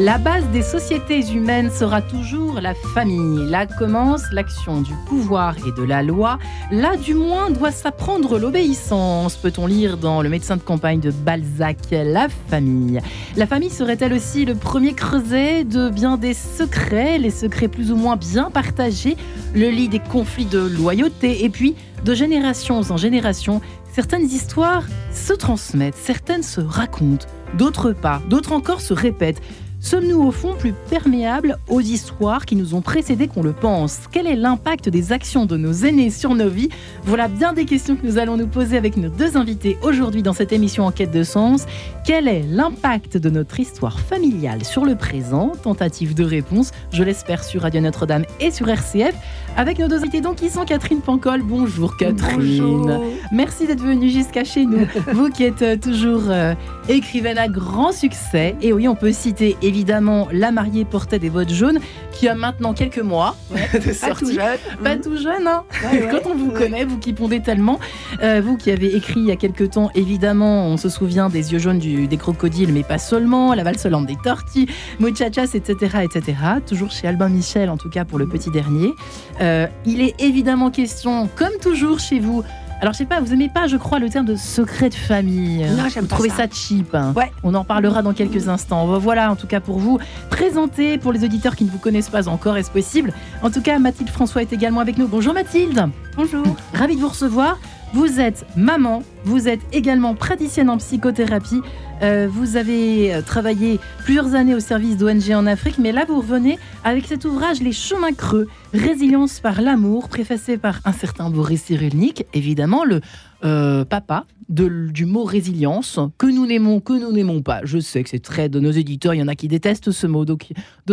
La base des sociétés humaines sera toujours la famille. Là commence l'action du pouvoir et de la loi. Là, du moins, doit s'apprendre l'obéissance, peut-on lire dans Le médecin de campagne de Balzac, La famille. La famille serait-elle aussi le premier creuset de bien des secrets, les secrets plus ou moins bien partagés, le lit des conflits de loyauté, et puis, de génération en génération, certaines histoires se transmettent, certaines se racontent, d'autres pas, d'autres encore se répètent. Sommes-nous au fond plus perméables aux histoires qui nous ont précédés qu'on le pense? Quel est l'impact des actions de nos aînés sur nos vies? Voilà bien des questions que nous allons nous poser avec nos deux invités aujourd'hui dans cette émission Enquête de sens. Quel est l'impact de notre histoire familiale sur le présent? Tentative de réponse, je l'espère, sur Radio Notre-Dame et sur RCF. Avec nos deux invités donc qui sont Catherine Pancol. Bonjour Catherine. Bonjour. Merci d'être venue jusqu'à chez nous. Vous qui êtes euh, toujours euh, écrivaine à grand succès. Et oui, on peut citer évidemment La mariée portait des bottes jaunes, qui a maintenant quelques mois de Pas tout jeune. Pas tout jeune, hein Ouais, ouais. Quand on vous connaît, vous qui pondez tellement, Euh, vous qui avez écrit il y a quelques temps, évidemment, on se souvient des yeux jaunes du- des crocodiles, mais pas seulement, la valse des tortilles, muchachas, etc., etc. Toujours chez Albin Michel, en tout cas pour le petit dernier. Euh, il est évidemment question, comme toujours chez vous, alors je sais pas, vous aimez pas, je crois, le terme de secret de famille. Non, j'aime Vous pas trouvez ça. ça cheap. hein. Ouais. On en parlera dans quelques instants. Voilà, en tout cas pour vous, présenter pour les auditeurs qui ne vous connaissent pas encore, est-ce possible? En tout cas, Mathilde François est également avec nous. Bonjour Mathilde. Bonjour. Ravi de vous recevoir. Vous êtes maman, vous êtes également praticienne en psychothérapie. Euh, vous avez euh, travaillé plusieurs années au service d'ONG en Afrique, mais là vous revenez avec cet ouvrage Les chemins creux, résilience par l'amour, préfacé par un certain Boris Cyrulnik, évidemment le euh, papa de- du mot résilience, que nous n'aimons, que nous n'aimons pas. Je sais que c'est très de nos éditeurs, il y en a qui détestent ce mot, d'autres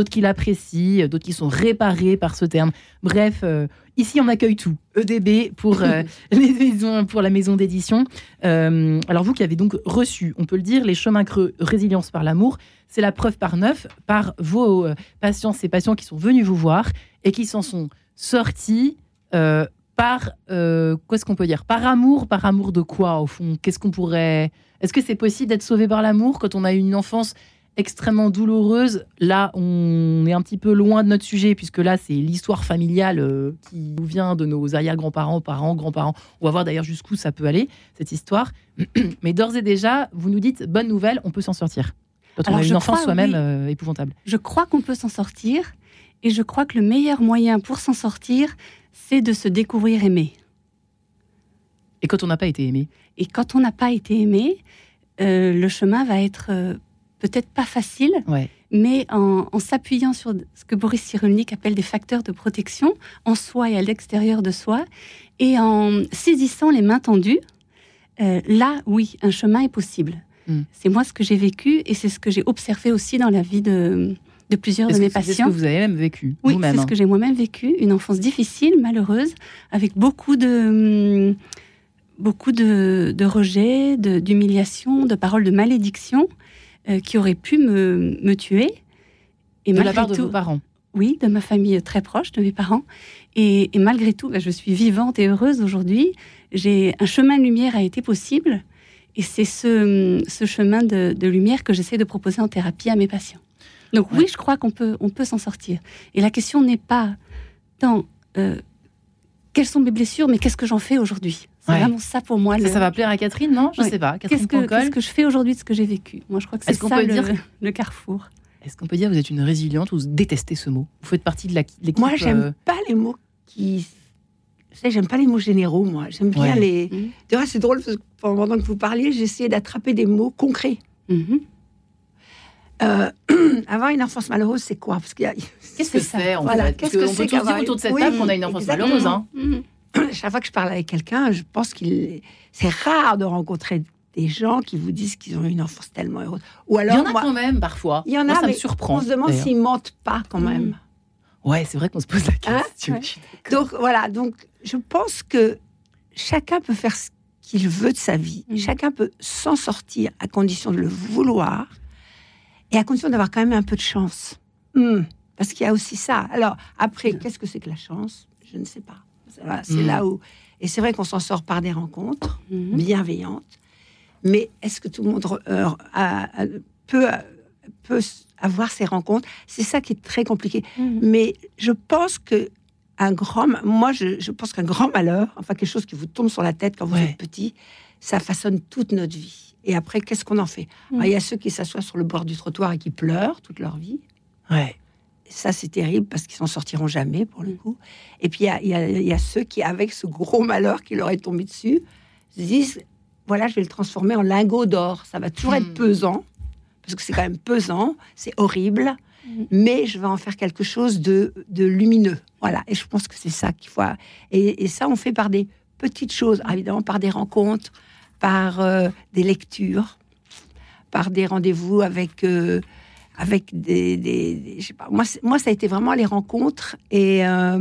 qui- l'apprécient, d'autres qui sont réparés par ce terme. Bref, euh, ici on accueille tout. EDB pour, euh, les maisons, pour la maison d'édition. Alors vous qui avez donc reçu, on peut le dire, les chemins creux, résilience par l'amour, c'est la preuve par neuf par vos patients, ces patients qui sont venus vous voir et qui s'en sont sortis euh, par, euh, qu'est-ce qu'on peut dire? Par amour, par amour de quoi au fond? Qu'est-ce qu'on pourrait... Est-ce que c'est possible d'être sauvé par l'amour quand on a eu une enfance extrêmement douloureuse? Là, on est un petit peu loin de notre sujet puisque là, c'est l'histoire familiale euh, qui nous vient de nos arrière-grands-parents, parents, grands-parents. On va voir d'ailleurs jusqu'où ça peut aller, cette histoire. Mais d'ores et déjà, vous nous dites, bonne nouvelle, on peut s'en sortir. Quand on Alors, a une enfance soi-même oui. euh, épouvantable. Je crois qu'on peut s'en sortir et je crois que le meilleur moyen pour s'en sortir, c'est de se découvrir aimé. Et quand on n'a pas été aimé Et quand on n'a pas été aimé, euh, le chemin va être euh, peut-être pas facile, Ouais. mais en, en s'appuyant sur ce que Boris Cyrulnik appelle des facteurs de protection en soi et à l'extérieur de soi, et en saisissant les mains tendues, euh, là, oui, un chemin est possible. Mm. C'est moi ce que j'ai vécu et c'est ce que j'ai observé aussi dans la vie de, de plusieurs de mes que c'est ce patients. que vous avez même vécu Oui, c'est ce hein que j'ai moi-même vécu, une enfance difficile, malheureuse, avec beaucoup de hum, beaucoup de, de rejets, de- d'humiliation, de, paroles de malédiction euh, qui auraient pu me, me tuer. Et De la part de tout- vos parents oui, de ma famille très proche, de mes parents. Et, et malgré tout, ben, je suis vivante et heureuse aujourd'hui. J'ai un chemin de lumière a été possible. Et c'est ce, ce chemin de, de lumière que j'essaie de proposer en thérapie à mes patients. Donc Ouais. oui, je crois qu'on peut, on peut s'en sortir. Et la question n'est pas tant euh, quelles sont mes blessures, mais qu'est-ce que j'en fais aujourd'hui? C'est Ouais. vraiment ça pour moi. ça, le- ça va plaire à Catherine, non? Je Ouais. sais pas. Catherine Qu'est-ce que, qu'est-ce que je fais aujourd'hui de ce que j'ai vécu? Moi, je crois que c'est Est-ce qu'on ça peut le, dire- le carrefour. Est-ce qu'on peut dire que vous êtes une résiliente ou vous détestez ce mot? Vous faites partie de la- l'équipe. Moi, j'aime euh, pas les mots qui. Tu sais, j'aime pas les mots généraux, moi. J'aime bien Ouais. les. Tu vois, c'est drôle, parce que pendant que vous parliez, j'essayais d'attraper des mots concrets. Mhm. Euh, avoir une enfance malheureuse, c'est quoi? Parce qu'il y a- Qu'est-ce que c'est Voilà, qu'est-ce que c'est qu'avoir- autour de cette Oui, table qu'on a une enfance exactement. malheureuse. Hein Mhm. chaque fois que je parle avec quelqu'un, je pense qu'il c'est rare de rencontrer des gens qui vous disent qu'ils ont eu une enfance tellement heureuse. Ou Il y en a moi, quand même parfois. il y en Moi, a, ça me mais surprend. on se demande s'ils mentent pas quand même. Mm. Ouais, c'est vrai qu'on se pose la Hein? question. Ouais. Donc voilà, donc je pense que chacun peut faire ce qu'il veut de sa vie. Mhm. Chacun peut s'en sortir à condition de le vouloir et à condition d'avoir quand même un peu de chance. Hmm, Parce qu'il y a aussi ça. Alors après, qu'est-ce que c'est que la chance? Je ne sais pas. Voilà, c'est là où et c'est vrai qu'on s'en sort par des rencontres bienveillantes. Mais est-ce que tout le monde euh, a- a- peut, peut avoir ces rencontres? C'est ça qui est très compliqué. Mais je pense que un grand, moi, je, je pense qu'un grand malheur, enfin quelque chose qui vous tombe sur la tête quand vous Ouais. êtes petit, ça façonne toute notre vie. Et après, qu'est-ce qu'on en fait Mm. Alors, Il y a ceux qui s'assoient sur le bord du trottoir et qui pleurent toute leur vie. Ouais. Ça, c'est terrible parce qu'ils s'en sortiront jamais, pour le coup. Et puis, il y a, y y ceux qui, avec ce gros malheur qui leur est tombé dessus, se disent voilà, je vais le transformer en lingot d'or. Ça va toujours être pesant, parce que c'est quand même pesant, c'est horrible, mais je vais en faire quelque chose de, de lumineux. Voilà, et je pense que c'est ça qu'il faut. Et, et ça, on fait par des petites choses, évidemment, par des rencontres, par euh, des lectures, par des rendez-vous avec. euh, avec des, des- des- je sais pas, moi, moi, ça a été vraiment les rencontres et euh,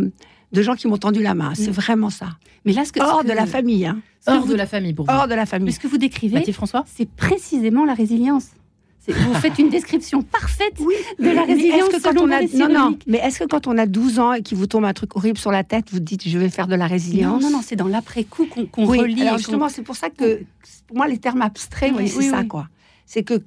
de gens qui m'ont tendu la main. C'est Mm. vraiment ça. Mais là, ce que, Hors ce de la famille, hein. Hors vous- de la famille pour vous. hors de la mais famille. ce que vous décrivez, François? c'est précisément la résilience. C'est- Vous faites une description parfaite Oui, de la résilience que quand on a non non, mais est-ce que quand on a 12 ans et qu'il vous tombe un truc horrible sur la tête, vous dites je vais faire de la Non, résilience non, non, c'est dans l'après-coup qu'on qu'on Oui, relie. alors justement, c'est pour ça que pour moi les termes abstraits, Oui, oui, c'est oui, ça oui. quoi. C'est que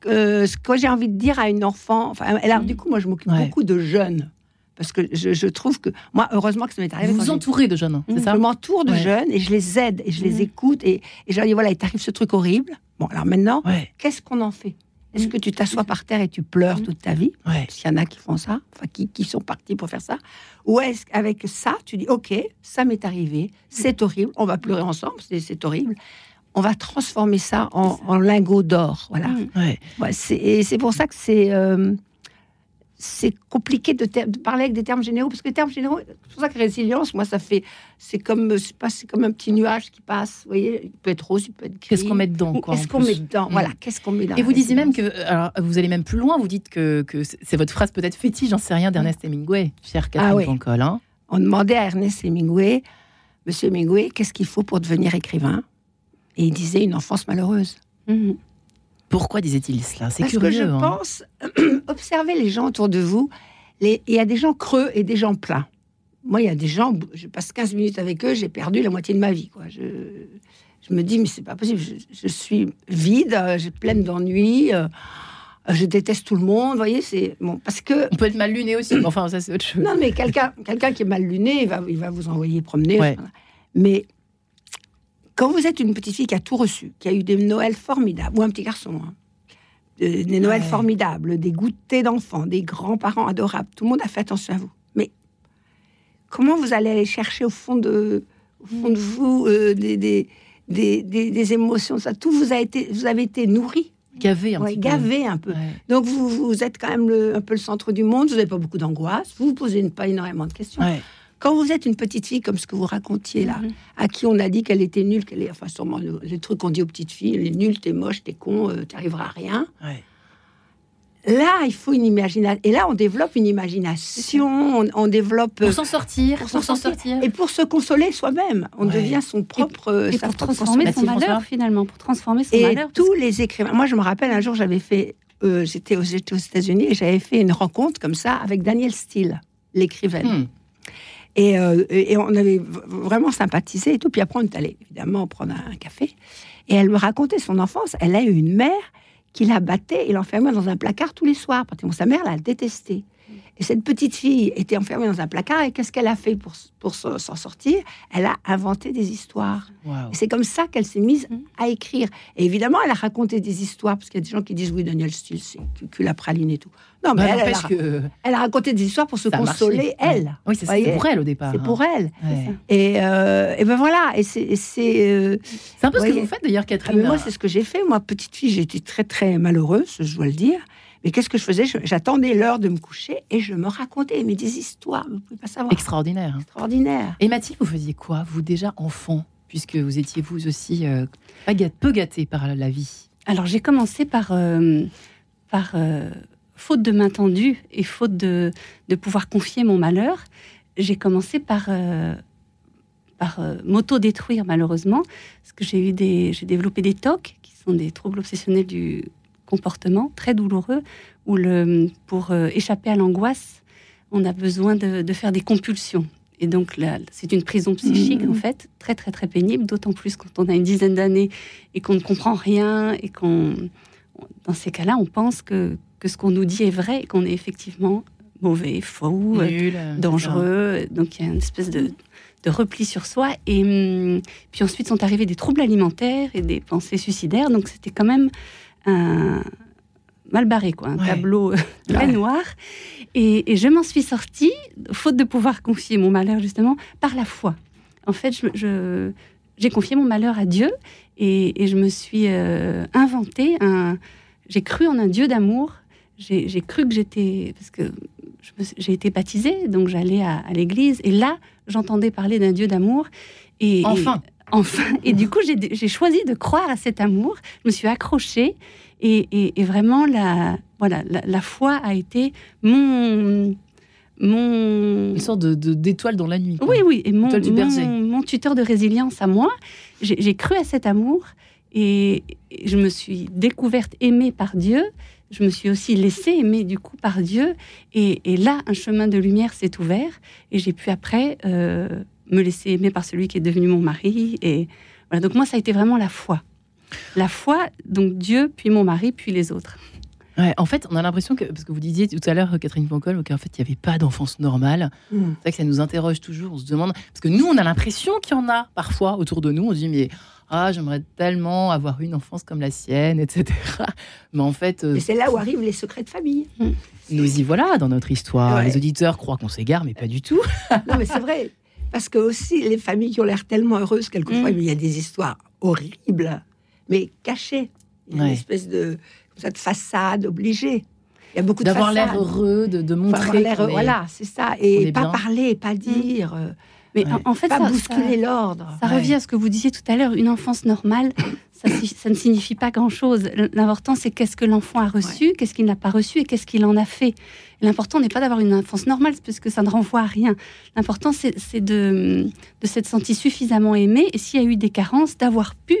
que- ce que j'ai envie de dire à une enfant, enfin, alors Mm. du coup, moi je m'occupe Ouais. beaucoup de jeunes parce que je, je trouve que moi, heureusement que ça m'est arrivé. Vous vous entourez de jeunes, c'est Mm. ça? Je m'entoure de Ouais. jeunes et je les aide et je les écoute et, et je leur dis voilà, il t'arrive ce truc horrible. Bon, alors maintenant, Ouais, qu'est-ce qu'on en fait? Est-ce Mhm. que tu t'assois par terre et tu pleures Mhm. toute ta vie? Ouais. Parce qu'il y en a qui font ça, enfin qui, qui sont partis pour faire ça. Ou est-ce qu'avec ça, tu dis ok, ça m'est arrivé, c'est horrible, on va pleurer ensemble, c'est- c'est horrible. On va transformer ça en, en lingot d'or. Voilà. Mm. ouais. Ouais, c'est- et c'est pour ça que c'est euh, c'est compliqué de, ter- de parler avec des termes généraux parce que les termes généraux, c'est pour ça que résilience, moi ça fait c'est comme c'est pas c'est comme un petit nuage qui passe. Vous voyez, il peut être rose, il peut être gris. Qu'est-ce qu'on met dedans quoi, Qu'est-ce qu'on met dedans Mm. Voilà, qu'est-ce qu'on met dans Et vous disiez même que, alors vous allez même plus loin, vous dites que, que c'est votre phrase peut-être fétiche, j'en sais rien, d'Ernest Hemingway, chère Catherine Ah oui. Pancol, hein. on demandait à Ernest Hemingway, Monsieur Hemingway, qu'est-ce qu'il faut pour devenir écrivain? Et il disait une enfance malheureuse. Mhm. Pourquoi disait-il cela? C'est Parce curieux. que je hein. pense, observez les gens autour de vous. Il y a des gens creux et des gens pleins. Moi, il y a des gens, je passe 15 minutes avec eux, j'ai perdu la moitié de ma vie. Quoi. Je, je me dis, mais c'est pas possible, je, je suis vide, euh, j'ai pleine d'ennuis, euh, je déteste tout le monde. Vous voyez, c'est. Bon, parce que. On peut être mal luné aussi, mais enfin ça c'est autre chose. Non, mais quelqu'un quelqu'un qui est mal luné, il va, il va vous envoyer promener. Ouais. Voilà. Mais quand vous êtes une petite fille qui a tout reçu, qui a eu des Noëls formidables, ou un petit garçon, hein, de- des Noëls Ouais. formidables, des goûters d'enfants, des grands-parents adorables, tout le monde a fait attention à vous. Mais comment vous allez aller chercher au fond de, au fond de vous euh, des, des, des, des- émotions ça, Tout vous, a été, vous avez été nourri, Gavé un ouais, petit peu. gavé un peu. Ouais. Donc vous, vous êtes quand même le- un peu le centre du monde, vous n'avez pas beaucoup d'angoisse, vous vous posez une- pas énormément de questions. Quand vous êtes une petite fille comme ce que vous racontiez là, Mhm. à qui on a dit qu'elle était nulle, qu'elle est, enfin sûrement le- les trucs qu'on dit aux petites filles, elle est nulle, t'es moche, t'es con, euh, t'arriveras à rien. Ouais. Là, il faut une imagination. Et là, on développe une imagination, on, on développe. Pour s'en sortir, pour pour s'en sortir. et pour se consoler soi-même, on Ouais. devient son propre. euh, Et sa pour propre transformer son malheur, finalement, pour transformer son Et malheur. parce tous les écrivains. Moi, je me rappelle un jour, j'avais fait. euh, J'étais aux, États-Unis et j'avais fait une rencontre comme ça avec Danielle Steele, l'écrivaine. Hmm. Et, euh, et on avait vraiment sympathisé et tout. Puis après, on est allé évidemment prendre un café. Et elle me racontait son enfance. Elle a eu une mère qui la battait et l'enfermait dans un placard tous les soirs. Sa mère l'a détesté. Et cette petite fille était enfermée dans un placard. Et qu'est-ce qu'elle a fait pour, pour s'en sortir? Elle a inventé des histoires. C'est comme ça qu'elle s'est mise Mhm. à écrire. Et évidemment, elle a raconté des histoires. Parce qu'il y a des gens qui disent oui, Daniel Steele, c'est cul- la praline et tout. Non, mais Bah, elle, a, que elle a raconté des histoires pour se consoler, elle. Oui, c'est pour elle au départ. C'est hein. pour elle. Ouais. Et, euh, et ben voilà, et c'est. euh, C'est un peu ce que vous faites d'ailleurs, ah, Catherine. mais moi, c'est ce que j'ai fait. Moi, petite fille, j'étais très, très malheureuse, je dois le dire. Mais qu'est-ce que je faisais? J'attendais l'heure de me coucher et je me racontais mais des histoires, vous pouvez pas savoir. extraordinaire. Extraordinaire. Et Mathilde, vous faisiez quoi, vous déjà enfant puisque vous étiez vous aussi euh, peu gâté par la vie? Alors j'ai commencé par, euh, par euh, faute de main tendue et faute de, de pouvoir confier mon malheur, j'ai commencé par, euh, par euh, m'auto-détruire malheureusement, parce que j'ai eu des, j'ai développé des TOC, qui sont des troubles obsessionnels du comportement, très douloureux, où le, pour euh, échapper à l'angoisse, on a besoin de, de faire des compulsions. Et donc là, c'est une prison psychique en fait, très très très pénible, d'autant plus quand on a une dizaine d'années et qu'on ne comprend rien et qu'on, dans ces cas-là, on pense que, que ce qu'on nous dit est vrai et qu'on est effectivement mauvais, faux, euh, Nul, euh, dangereux. Donc il y a une espèce de, de repli sur soi. Et hum, puis ensuite sont arrivés des troubles alimentaires et des pensées suicidaires. Donc c'était quand même un mal barré, quoi, un Ouais. tableau très Ouais. noir. Et, et je m'en suis sortie, faute de pouvoir confier mon malheur justement, par la foi. En fait, je- je- j'ai confié mon malheur à Dieu et, et je me suis euh, inventé un. J'ai cru en un Dieu d'amour. J'ai cru que j'étais. Parce que j'ai été baptisée, donc j'allais à, à l'église. Et là, j'entendais parler d'un Dieu d'amour. Et, Enfin. et- enfin. Et du coup, j'ai choisi de croire à cet amour. Je me suis accrochée. Et, et- et vraiment, la, voilà, la, la foi a été mon. Mon, Une sorte de- de- d'étoile dans la nuit. quoi. oui, oui, et mon, du mon, mon tuteur de résilience à moi, j'ai cru à cet amour et et je me suis découverte aimée par Dieu. Je me suis aussi laissée aimer du coup par Dieu. Et, et là, un chemin de lumière s'est ouvert et j'ai pu après euh, me laisser aimer par celui qui est devenu mon mari. Et voilà, donc moi, ça a été vraiment la foi. La foi, donc Dieu, puis mon mari, puis les autres. Ouais, en fait, on a l'impression que, parce que vous disiez tout à l'heure, Catherine Pancol, qu'en fait, il n'y avait pas d'enfance normale. Mm. C'est vrai que ça nous interroge toujours. On se demande, parce que nous, on a l'impression qu'il y en a parfois autour de nous. On se dit, mais ah, j'aimerais tellement avoir une enfance comme la sienne, etc. Mais en fait, euh, c'est là où arrivent les secrets de famille. nous y voilà dans notre histoire. Ouais. Les auditeurs croient qu'on s'égare, mais pas du tout. Non, mais c'est vrai. Parce que aussi, les familles qui ont l'air tellement heureuses, quelquefois, Mm. il y a des histoires horribles, mais cachées. Il y a Ouais. une espèce de, comme ça, de façade obligée. Il y a beaucoup de D'avoir l'air heureux, de, montrer. l'air- est- Voilà, c'est ça. Et pas bien. parler, pas dire, euh, Mais Ouais. en, en fait, pas ça- ça- bousculer l'ordre. Ça Ouais. revient à ce que vous disiez tout à l'heure, une enfance normale, ça, ne signifie pas grand-chose. L'important, c'est qu'est-ce que l'enfant a reçu, qu'est-ce qu'il n'a pas reçu et qu'est-ce qu'il en a fait. L'important n'est pas d'avoir une enfance normale, parce que ça ne renvoie à rien. L'important, c'est de, de s'être senti suffisamment aimé, et s'il y a eu des carences, d'avoir pu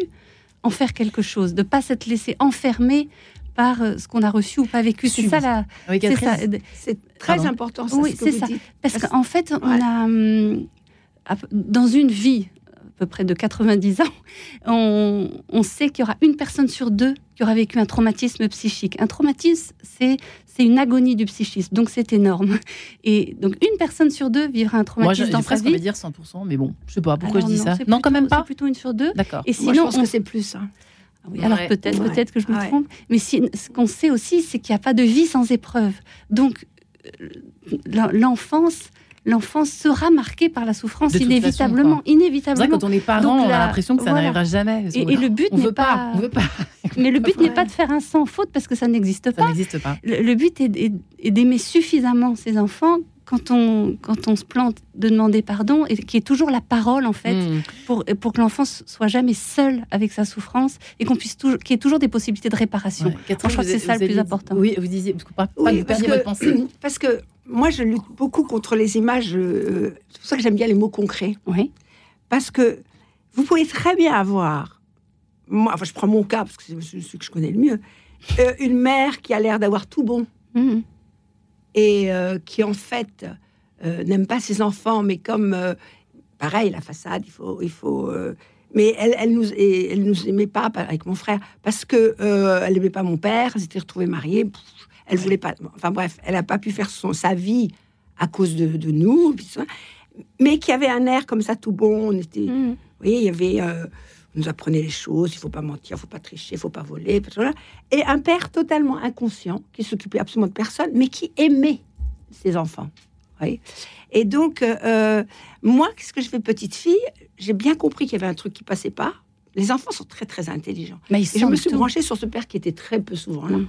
en faire quelque chose, de ne pas s'être laissé enfermer par euh, ce qu'on a reçu ou pas vécu. C'est ça, la, Oui, c'est Catherine, ça. C'est très Pardon. important, ça, Oui, ce que c'est ça. dites. Parce Parce- qu'en fait, on a, hum, dans une vie, à peu près de 90 ans, on, on sait qu'il y aura une personne sur deux qui aura vécu un traumatisme psychique. Un traumatisme, c'est c'est une agonie du psychisme, donc c'est énorme. Et donc une personne sur deux vivra un moi, traumatisme j'ai dans sa vie. de dire 100%, mais bon, je sais pas pourquoi Alors je dis non, ça. Non, quand même pas. C'est plutôt une sur deux. D'accord. Et Moi, sinon, je pense on- que c'est plus. hein. Ah oui, alors peut-être, Ouais. peut-être que je me Ouais. trompe, mais si- ce qu'on sait aussi, c'est qu'il n'y a pas de vie sans épreuve. Donc euh, l'en- l'enfance, l'enfance sera marquée par la souffrance inévitablement, façon, C'est vrai, inévitablement. quand on est parent, Donc, on a l'impression que ça voilà. n'arrivera jamais. Et, et le but on n'est veut pas, pas, on veut pas. mais le but Ouais. n'est pas de faire un sans faute parce que ça n'existe Ça pas. n'existe pas. Le, le but est, est- est d'aimer suffisamment ses enfants quand on, quand on se plante de demander pardon et qui est toujours la parole en fait Mm. pour, pour que l'enfant soit jamais seul avec sa souffrance et qu'on puisse toujours qu'il y ait toujours des possibilités de réparation. Ouais. Catherine, je crois que c'est ça le plus important. Oui, vous disiez, parce que pas, pas Oui, que vous parce que- votre pensée. Parce que moi, je lutte beaucoup contre les images. euh, c'est pour ça que j'aime bien les mots concrets. Oui. Parce que vous pouvez très bien avoir, moi, enfin, je prends mon cas parce que c'est celui que je connais le mieux, euh, une mère qui a l'air d'avoir tout bon Mhm. et euh, qui en fait n'aime pas ses enfants, mais comme pareil, la façade, il faut, il faut. mais elle, elle nous, et elle nous aimait pas pa- avec mon frère parce que elle aimait pas mon père. Elle s'était retrouvée mariée. pff, elle voulait pas. Enfin bref, elle a pas pu faire son sa vie à cause de, de nous. Mais qui avait un air comme ça tout bon. On était. Vous voyez, il y avait. euh, on nous apprenait les choses, il faut pas mentir, il faut pas tricher, il faut pas voler, et un père totalement inconscient qui s'occupait absolument de personne, mais qui aimait ses enfants. Et donc, euh, euh, moi, qu'est-ce que je fais petite fille? J'ai bien compris qu'il y avait un truc qui passait pas. Les enfants sont très très intelligents. Mais ils Et je me suis tout. branchée sur ce père qui était très peu souvent là. Mm.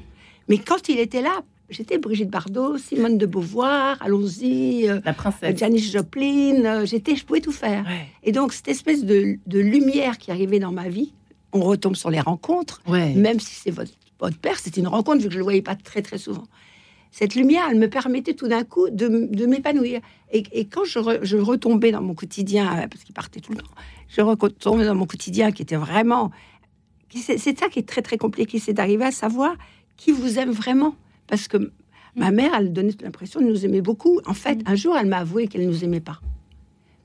Mais quand il était là, j'étais Brigitte Bardot, Simone de Beauvoir, allons-y, euh, La princesse. Janis Joplin, euh, j'étais, je pouvais tout faire. Ouais. Et donc, cette espèce de, de lumière qui arrivait dans ma vie, on retombe sur les rencontres, Ouais. même si c'est votre, votre père, c'était une rencontre, vu que je le voyais pas très, très souvent. Cette lumière, elle me permettait tout d'un coup de, m'épanouir. Et, et quand je, re- je retombais dans mon quotidien, euh, parce qu'il partait tout le temps, je retombais dans mon quotidien qui était vraiment... C'est c'est ça qui est très, très compliqué, c'est d'arriver à savoir qui vous aime vraiment. Parce que ma mère, elle donnait l'impression de nous aimer beaucoup. En fait, un jour, elle m'a avoué qu'elle ne nous aimait pas.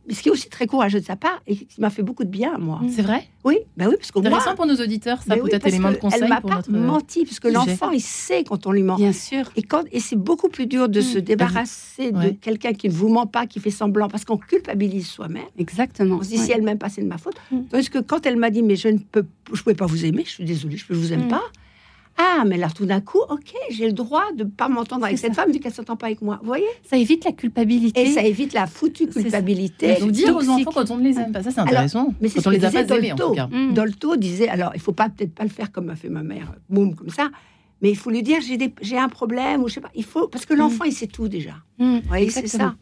Mais ce qui est aussi très courageux de sa part et qui m'a fait beaucoup de bien à moi. C'est vrai? Oui, bah oui, parce moins... Intéressant pour nos auditeurs, ça oui, peut-être parce élément de que conseil Elle m'a pas notre. menti, parce que l'enfant, il sait quand on lui ment. Bien sûr. Et, quand, et c'est beaucoup plus dur de Mm. se débarrasser de Ouais. quelqu'un qui ne vous ment pas, qui fait semblant, parce qu'on culpabilise soi-même. Exactement. On se dit, Ouais. si elle m'aime pas, c'est de ma faute. Mm. Tandis que quand elle m'a dit, mais je ne peux, je pouvais pas vous aimer, je suis désolée, je ne vous aime Mm. pas. Ah, mais là, tout d'un coup, ok, j'ai le droit de ne pas m'entendre avec cette ça. femme vu qu'elle s'entend pas avec moi. Vous voyez? Ça évite la culpabilité. Et ça évite la foutue culpabilité. Donc dire aux enfants quand on ne les aime pas, ça c'est intéressant. mais c'est ce on que les a pas aimés en Dolto. tout cas. Mm. Dolto disait, alors il faut pas peut-être pas le faire comme m'a fait ma mère, boum comme ça, mais il faut lui dire j'ai des- j'ai un problème ou je sais pas. Il faut parce que l'enfant il sait tout déjà. Mm. Vous voyez, c'est ça.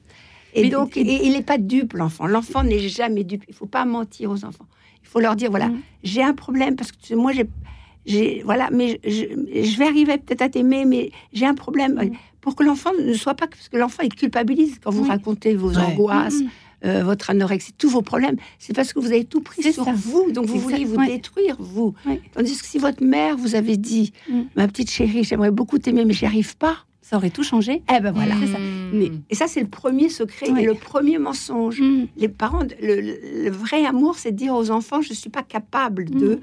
Et Mais- donc et- et il n'est pas dupe l'enfant. L'enfant n'est jamais dupe. Il faut pas mentir aux enfants. Il faut leur dire voilà Mm. j'ai un problème parce que tu sais, moi j'ai voilà mais je, vais arriver peut-être à t'aimer mais j'ai un problème Mm. pour que l'enfant ne soit pas parce que l'enfant il culpabilise quand vous Oui. racontez vos Ouais. angoisses Mm. euh, votre anorexie, tous vos problèmes, c'est parce que vous avez tout pris sur ça. vous, donc vous voulez vous ouais. détruire, vous. Ouais. Tandis que si votre mère vous avait dit, Mm. ma petite chérie, j'aimerais beaucoup t'aimer, mais j'y arrive pas, Ça aurait tout changé. eh ben voilà. Ça. Mm. Mais- Et ça, c'est le premier secret Ouais. et le premier mensonge. Mm. Les parents, le, le- le vrai amour, c'est de dire aux enfants, je suis pas capable de...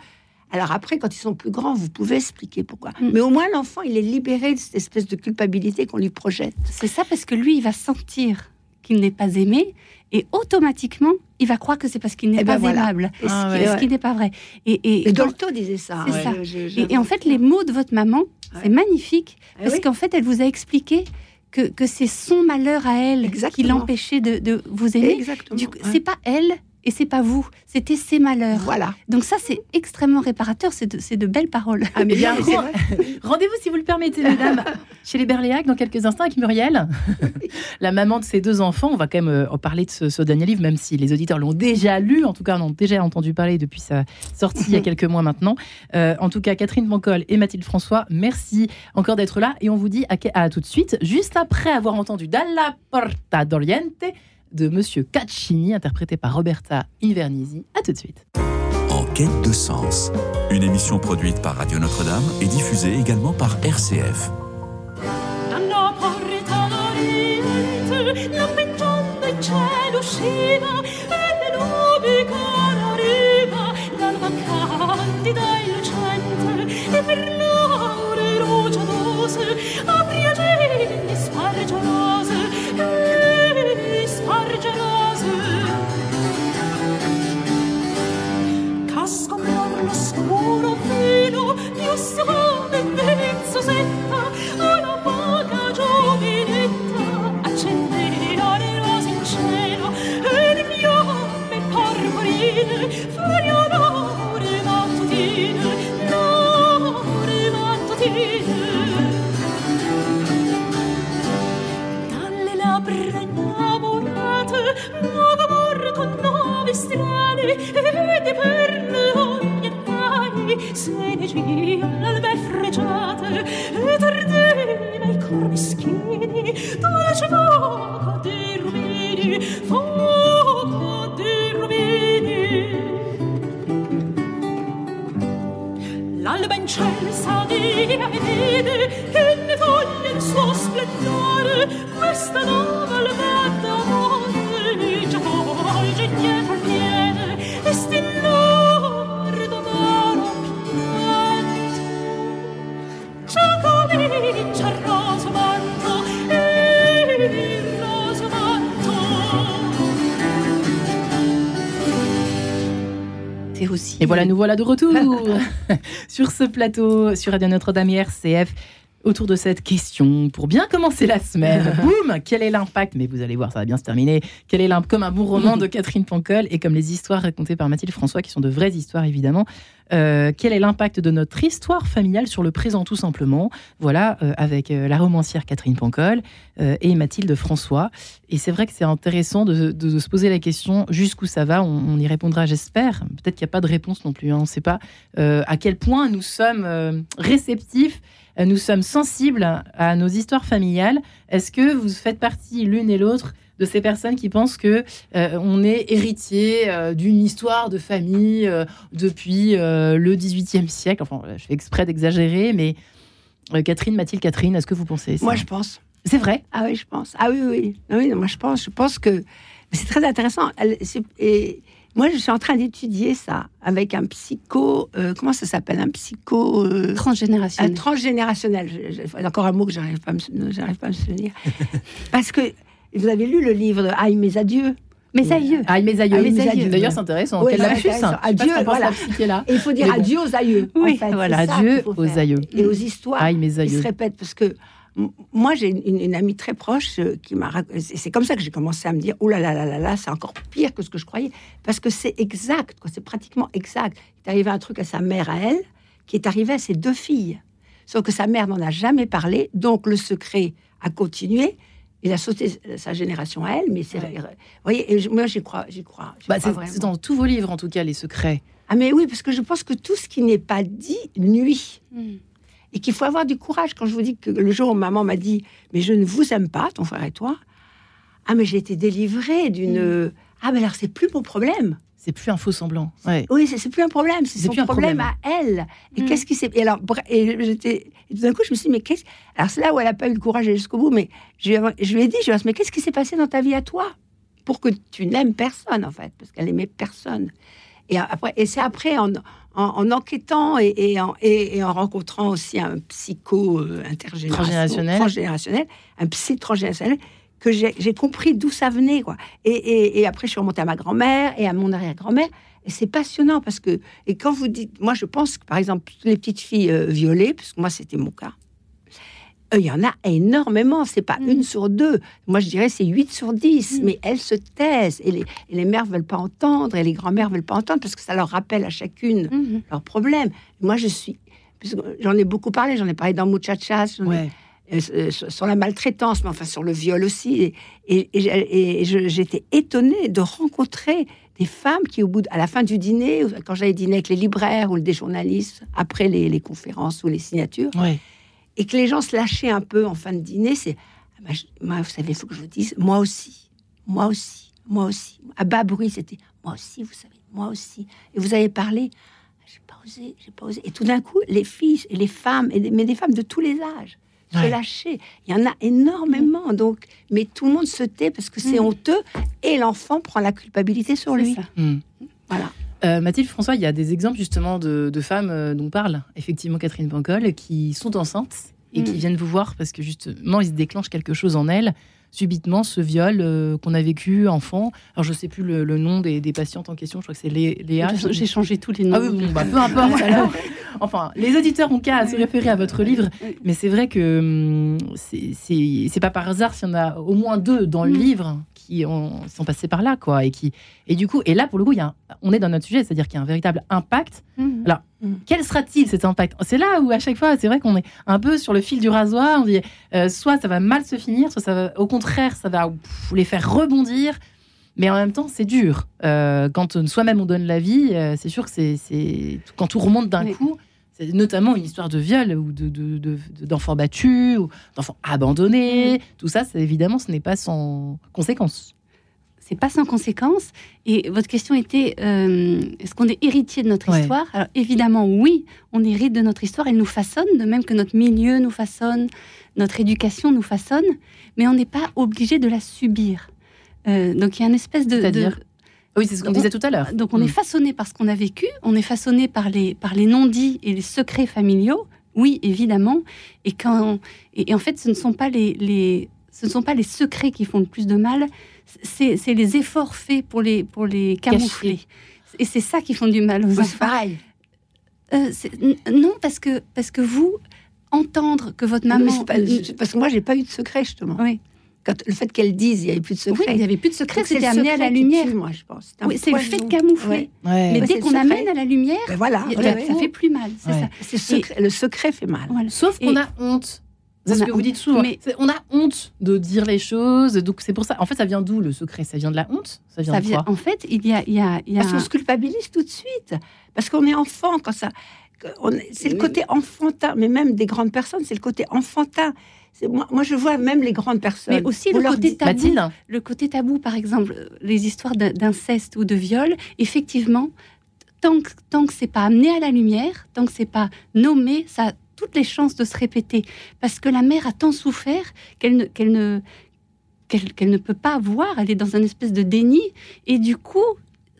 Alors après, quand ils sont plus grands, vous pouvez expliquer pourquoi. Mm. Mais au moins, l'enfant, il est libéré de cette espèce de culpabilité qu'on lui projette. C'est ça parce que lui, il va sentir qu'il n'est pas aimé et automatiquement, il va croire que c'est parce qu'il n'est Eh ben pas voilà. aimable. Et ce Ah qui ouais. est- Ce qui n'est pas vrai. Et, et, Et quand- Dolto disait ça. Hein. et- et en fait, les mots de votre maman, c'est magnifique Ah parce oui. qu'en fait, elle vous a expliqué que, que c'est son malheur à elle qui l'empêchait de, de vous aimer. Exactement. Du coup, Ouais. c'est pas elle et c'est pas vous, c'était ses malheurs. Voilà. Donc ça, c'est extrêmement réparateur. C'est de, belles paroles. Ah, mais bien. Rendez-vous, si vous le permettez, mesdames, chez les Berléac dans quelques instants avec Muriel, la maman de ses deux enfants. On va quand même euh, en parler de ce, ce dernier livre, même si les auditeurs l'ont déjà lu, en tout cas, en ont déjà entendu parler depuis sa sortie il y a quelques mois maintenant. Euh, en tout cas, Catherine Pancol et Mathilde François, merci encore d'être là. Et on vous dit à, à tout de suite, juste après avoir entendu Dalla Porta d'Oriente de Monsieur Caccini, interprété par Roberta Invernisi. À tout de suite. En quête de sens, une émission produite par Radio Notre-Dame et diffusée également par RCF. starge rose casco blu scuro fino di ossone di Suzetta Hey. Voilà, nous voilà de retour sur ce plateau, sur Radio Notre-Dame RCF, autour de cette question. Pour bien commencer la semaine, boum, quel est l'impact Mais vous allez voir, ça va bien se terminer. Quel est l'impact Comme un bon roman de Catherine Pancol et comme les histoires racontées par Mathilde François, qui sont de vraies histoires évidemment. Euh, quel est l'impact de notre histoire familiale sur le présent, tout simplement Voilà, euh, avec euh, la romancière Catherine Pancol et Mathilde François. Et c'est vrai que c'est intéressant de, se poser la question jusqu'où ça va. On, y répondra, j'espère. Peut-être qu'il n'y a pas de réponse non plus. hein, on ne sait pas à quel point nous sommes réceptifs, nous sommes sensibles à nos histoires familiales. Est-ce que vous faites partie l'une et l'autre de ces personnes qui pensent que euh, on est héritier euh, d'une histoire de famille euh, depuis euh, le XVIIIe siècle. Enfin, je fais exprès d'exagérer, mais euh, Catherine, Mathilde, Catherine, est-ce que vous pensez ça? Moi, je pense. C'est vrai? Ah oui, je pense. Ah oui, oui. Ah oui, non, moi, je pense. Je pense que c'est très intéressant. Et moi, je suis en train d'étudier ça avec un psycho. euh, comment ça s'appelle? Un psycho. euh, un Transgénérationnel. transgénérationnel. Je- je- encore un mot que j'arrive pas, à me pas à me souvenir. Parce que vous avez lu le livre de Aïe, mes adieux? Mes aïeux. Ah, mes aïeux. Ah, mes aïeux. D'ailleurs, c'est intéressant. Oui, Quel lapsus. Adieu, voilà. là. Et il faut dire bon. adieu aux aïeux. Oui, en fait. voilà, adieu aux faire. aïeux. Et aux histoires. Aïe, mes qui aïeux. se répètent parce que moi j'ai une, une amie très proche euh, qui m'a rac- c'est comme ça que j'ai commencé à me dire oh là là là là là c'est encore pire que ce que je croyais parce que c'est exact c'est pratiquement exact il est arrivé un truc à sa mère à elle qui est arrivé à ses deux filles sauf que sa mère n'en a jamais parlé donc le secret a continué il a sauté sa génération à elle mais c'est Ouais. vous voyez et je- moi j'y crois j'y crois, Bah, c'est dans tous vos livres, en tout cas, les secrets. ah mais oui parce que je pense que tout ce qui n'est pas dit nuit Mm. et qu'il faut avoir du courage. Quand je vous dis que le jour où maman m'a dit Mais je ne vous aime pas, ton frère et toi, ah, mais j'ai été délivrée d'une. Ah, mais alors c'est plus mon problème. C'est plus un faux semblant. Ouais. Oui, c'est plus un problème, c'est son plus un problème, problème. à elle. Et Mm. qu'est-ce qui s'est. Et alors, et j'étais. tout d'un coup, je me suis dit Mais qu'est-ce. Alors, c'est là où elle n'a pas eu le courage d'aller jusqu'au bout, mais je, lui ai- je lui ai dit Je lui ai dit, Mais qu'est-ce qui s'est passé dans ta vie à toi Pour que tu n'aimes personne, en fait, parce qu'elle aimait personne. Et après, et c'est après, en, en, en enquêtant et, et en, et, et en rencontrant aussi un psycho euh, intergénérationnel, Transgénérationnel. transgénérationnel, un psy transgénérationnel, que j'ai compris d'où ça venait. Quoi. Et, et, et après, je suis remontée à ma grand-mère et à mon arrière-grand-mère. Et c'est passionnant parce que, et quand vous dites, moi je pense que par exemple, les petites filles euh, violées, parce que moi c'était mon cas, euh, il y en a énormément, c'est pas Mm. une sur deux. Moi je dirais c'est 8 sur 10, Mm. mais elles se taisent et les, et les mères veulent pas entendre et les grand-mères veulent pas entendre parce que ça leur rappelle à chacune Mhm. leurs problèmes. Moi je suis, j'en ai beaucoup parlé, j'en ai parlé dans Muchachas, Ouais. Euh, euh, sur la maltraitance, mais enfin sur le viol aussi. Et, et- et j'ai- et je- j'étais étonnée de rencontrer des femmes qui, au bout de- à la fin du dîner, quand j'allais dîner avec les libraires ou des journalistes, après les, les conférences ou les signatures, et que les gens se lâchaient un peu en fin de dîner, c'est Ah ben, moi, vous savez, il faut que je vous dise, moi aussi, moi aussi, moi aussi. À bas bruit, c'était moi aussi, vous savez, moi aussi. Et vous avez parlé, j'ai pas osé, j'ai pas osé. Et tout d'un coup, les filles et les femmes, et des- mais des femmes de tous les âges, Ouais. se lâcher. Il y en a énormément, donc, mais tout le monde se tait parce que c'est Mm. honteux, et l'enfant prend la culpabilité sur lui. Ça. Hmm. Voilà. Euh, Mathilde François, il y a des exemples justement de, de femmes euh, dont parle effectivement Catherine Pancol qui sont enceintes et qui Mm. viennent vous voir parce que justement il se déclenche quelque chose en elles. Subitement, ce viol euh, qu'on a vécu enfant. Alors je sais plus le, le nom des, des patientes en question. Je crois que c'est Léa. J'ai changé tous les noms. Ah oui, bon, bah, peu importe alors. Enfin, les auditeurs ont qu'à à se référer à votre livre. Mais c'est vrai que hum, c'est- pas par hasard s'il y en a au moins deux dans le Mm. livre qui ont, sont passés par là, quoi. Et, qui, et du coup, et là, pour le coup, y a un- on est dans notre sujet, c'est-à-dire qu'il y a un véritable impact. Mhm. Quel sera-t-il cet impact? C'est là où, à chaque fois, c'est vrai qu'on est un peu sur le fil du rasoir. On dit euh, soit ça va mal se finir, soit ça va, au contraire, ça va pff, les faire rebondir. Mais en même temps, c'est dur. Euh, quand soi-même on donne la vie, euh, c'est sûr que c'est, quand tout remonte d'un Oui. coup. C'est notamment une histoire de viol ou de, de- de- de- d'enfants battus ou d'enfants abandonnés. Tout ça, évidemment, ce n'est pas sans conséquence. C'est pas sans conséquence. Et votre question était euh, est-ce qu'on est héritier de notre Ouais. histoire? Alors évidemment, oui, on hérite de notre histoire. Elle nous façonne, de même que notre milieu nous façonne, notre éducation nous façonne, mais on n'est pas obligé de la subir. Euh, donc il y a une espèce de, C'est-à-dire? De- Oui, c'est ce qu'on On- disait tout à l'heure. donc on Mm. est façonné par ce qu'on a vécu, on est façonné par les, par les non-dits et les secrets familiaux, oui, évidemment. Et, quand, et, et en fait, ce ne sont pas les, les, ce ne sont pas les secrets qui font le plus de mal, c'est les efforts faits pour les, pour les camoufler. Et c'est ça qui font du mal aux Moi, c'est enfants. pareil. Euh, non, parce que, parce que vous, entendre que votre maman... pas- parce que moi, j'ai pas eu de secret, justement. Oui. Quand, le fait qu'elle dise, il n'y avait plus de Oui, secret. il n'y avait plus de secret, c'était amené à la lumière. tue, moi, je pense. Oui, c'est le fait de camoufler. Ouais. Ouais. Mais Ouais, dès qu'on amène à la lumière, Ben voilà, a- ça fait plus mal. C'est Ouais. ça. Secret- le secret fait mal. Voilà. Sauf qu'on a honte. C'est On ce a que vous honte. dites souvent. Mais- On a honte de dire les choses. Donc c'est pour ça. En fait, ça vient d'où le secret? Ça vient de la honte? Ça vient Ça de vient, quoi? en fait, il y a, il y a, il y a Parce qu'on se culpabilise tout de suite. Parce qu'on est enfant quand ça. C'est le côté enfantin, mais même des grandes personnes, c'est le côté enfantin. Moi, moi, je vois même les grandes personnes. Mais aussi le côté tabou. Mathilde le côté tabou, par exemple, les histoires d'in- d'inceste ou de viol, effectivement, tant que, tant que c'est pas amené à la lumière, tant que c'est pas nommé, ça toutes les chances de se répéter. Parce que la mère a tant souffert qu'elle ne, qu'elle ne, qu'elle, qu'elle ne peut pas voir, elle est dans un espèce de déni, et du coup,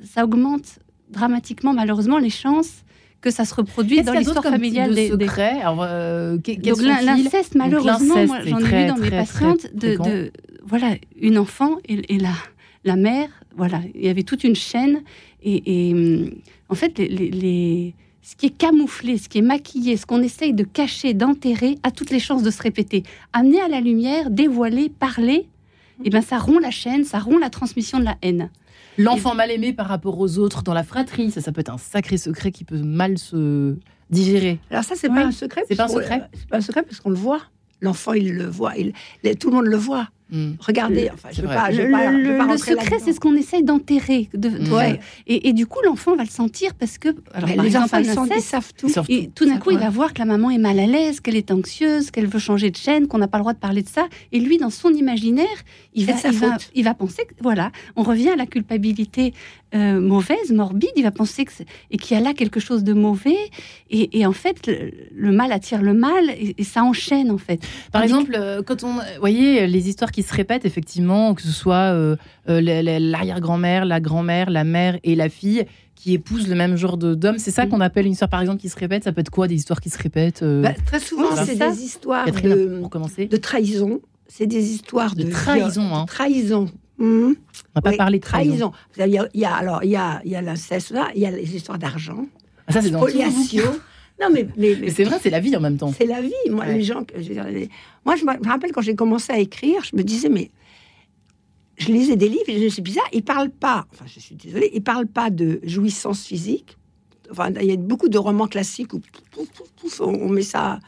ça augmente dramatiquement, malheureusement, les chances que ça se reproduise dans l'histoire familiale de des, des- secrets Alors, euh, donc l'inceste, malheureusement, l'inceste moi, est j'en ai très, vu dans mes patientes très de, voilà une enfant et, et la la mère, voilà, il y avait toute une chaîne. Et, et, hum, en fait les, les- les- ce qui est camouflé, ce qui est maquillé, ce qu'on essaye de cacher, d'enterrer, a toutes les chances de se répéter. Amener à la lumière, dévoiler, parler, et ben ça rompt la chaîne, ça rompt la transmission de la haine. L'enfant mal aimé par rapport aux autres dans la fratrie, ça, ça peut être un sacré secret qui peut mal se digérer. Alors ça, c'est Oui. pas un secret. C'est pas un parce qu'on- secret C'est pas un secret parce qu'on le voit. L'enfant, il le voit. Il- tout le monde le voit. Hmm. Regardez. Le- Enfin, je c'est veux vrai. pas. Je Le, veux pas, je veux le- pas le rentrer secret, c'est ce qu'on essaye d'enterrer. De, de- Ouais. et, et du coup, l'enfant va le sentir parce que, alors, Mais par les exemple, enfants, un ils, savent tout. Ils savent Et tout d'un coup, il va voir que la maman est mal à l'aise, qu'elle est anxieuse, qu'elle veut changer de chaîne, qu'on n'a pas le droit de parler de ça. Et lui, dans son imaginaire, il va, il, va, faute. il va penser que, voilà, on revient à la culpabilité euh, mauvaise, morbide. Il va penser que c'est- et qu'il y a là quelque chose de mauvais. Et, et en fait, le, le mal attire le mal et, et ça enchaîne, en fait. Par Tandis exemple, euh, quand on, vous voyez, les histoires qui se répètent effectivement, que ce soit euh, euh, la- la- l'arrière-grand-mère, la grand-mère, la mère et la fille qui épousent le même genre de- d'homme, c'est ça Mm. qu'on appelle une histoire par exemple qui se répète. Ça peut être quoi des histoires qui se répètent euh, Bah, très souvent, Voilà. c'est des histoires de, pour commencer. de trahison. C'est des histoires De de, trahison, viol- hein. de trahison. Mhm. On va pas Oui, parler de trahison. Il y a, il y a- alors, il y a, il y a l'inceste là, il y a les histoires d'argent, Ah, ça c'est dans. Non, mais, mais, Mais c'est vrai, c'est la vie en même temps. C'est la vie. Moi, Ouais. les gens, je veux dire, les- moi, je me rappelle quand j'ai commencé à écrire, je me disais, mais je lisais des livres et je me disais, c'est bizarre, ils parlent pas, enfin, je suis désolée, ils parlent pas de jouissance physique. Enfin, il y a beaucoup de romans classiques où pouf, pouf, pouf, on met ça.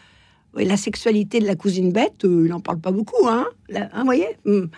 Oui, la sexualité de la cousine bête, euh, il n'en parle pas beaucoup, hein. Là, hein, voyez Hum.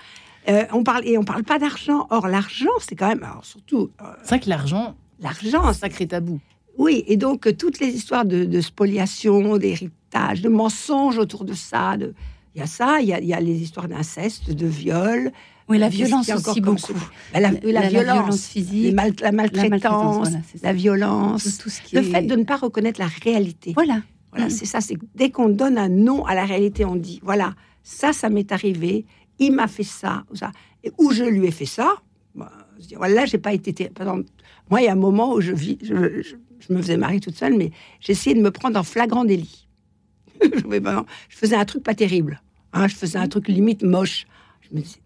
Euh, on parle et on parle pas d'argent. Or, l'argent, c'est quand même, alors surtout euh, C'est vrai que l'argent, l'argent, sacré tabou. Oui, et donc euh, toutes les histoires de, de spoliation, d'héritage, de mensonges autour de ça, de- il y a ça, il y a, il y a les histoires d'inceste, de viol. Oui, la a violence aussi beaucoup. Bah, la, la violence, physique, mal- la maltraitance, voilà, la violence, tout, tout ce qui le est... fait de ne pas reconnaître la réalité. Voilà. Voilà, Mm. c'est ça. C'est dès qu'on donne un nom à la réalité, on dit voilà, ça, ça m'est arrivé, il m'a fait ça, ou ça, et où je lui ai fait ça. bah, je dis, voilà, là, j'ai pas été. ter- Par exemple, moi, il y a un moment où je vis, je, je- je me faisais marier toute seule, mais j'essayais de me prendre en flagrant délit. je, faisais un truc pas terrible. hein, je faisais un truc limite moche. Je me disais,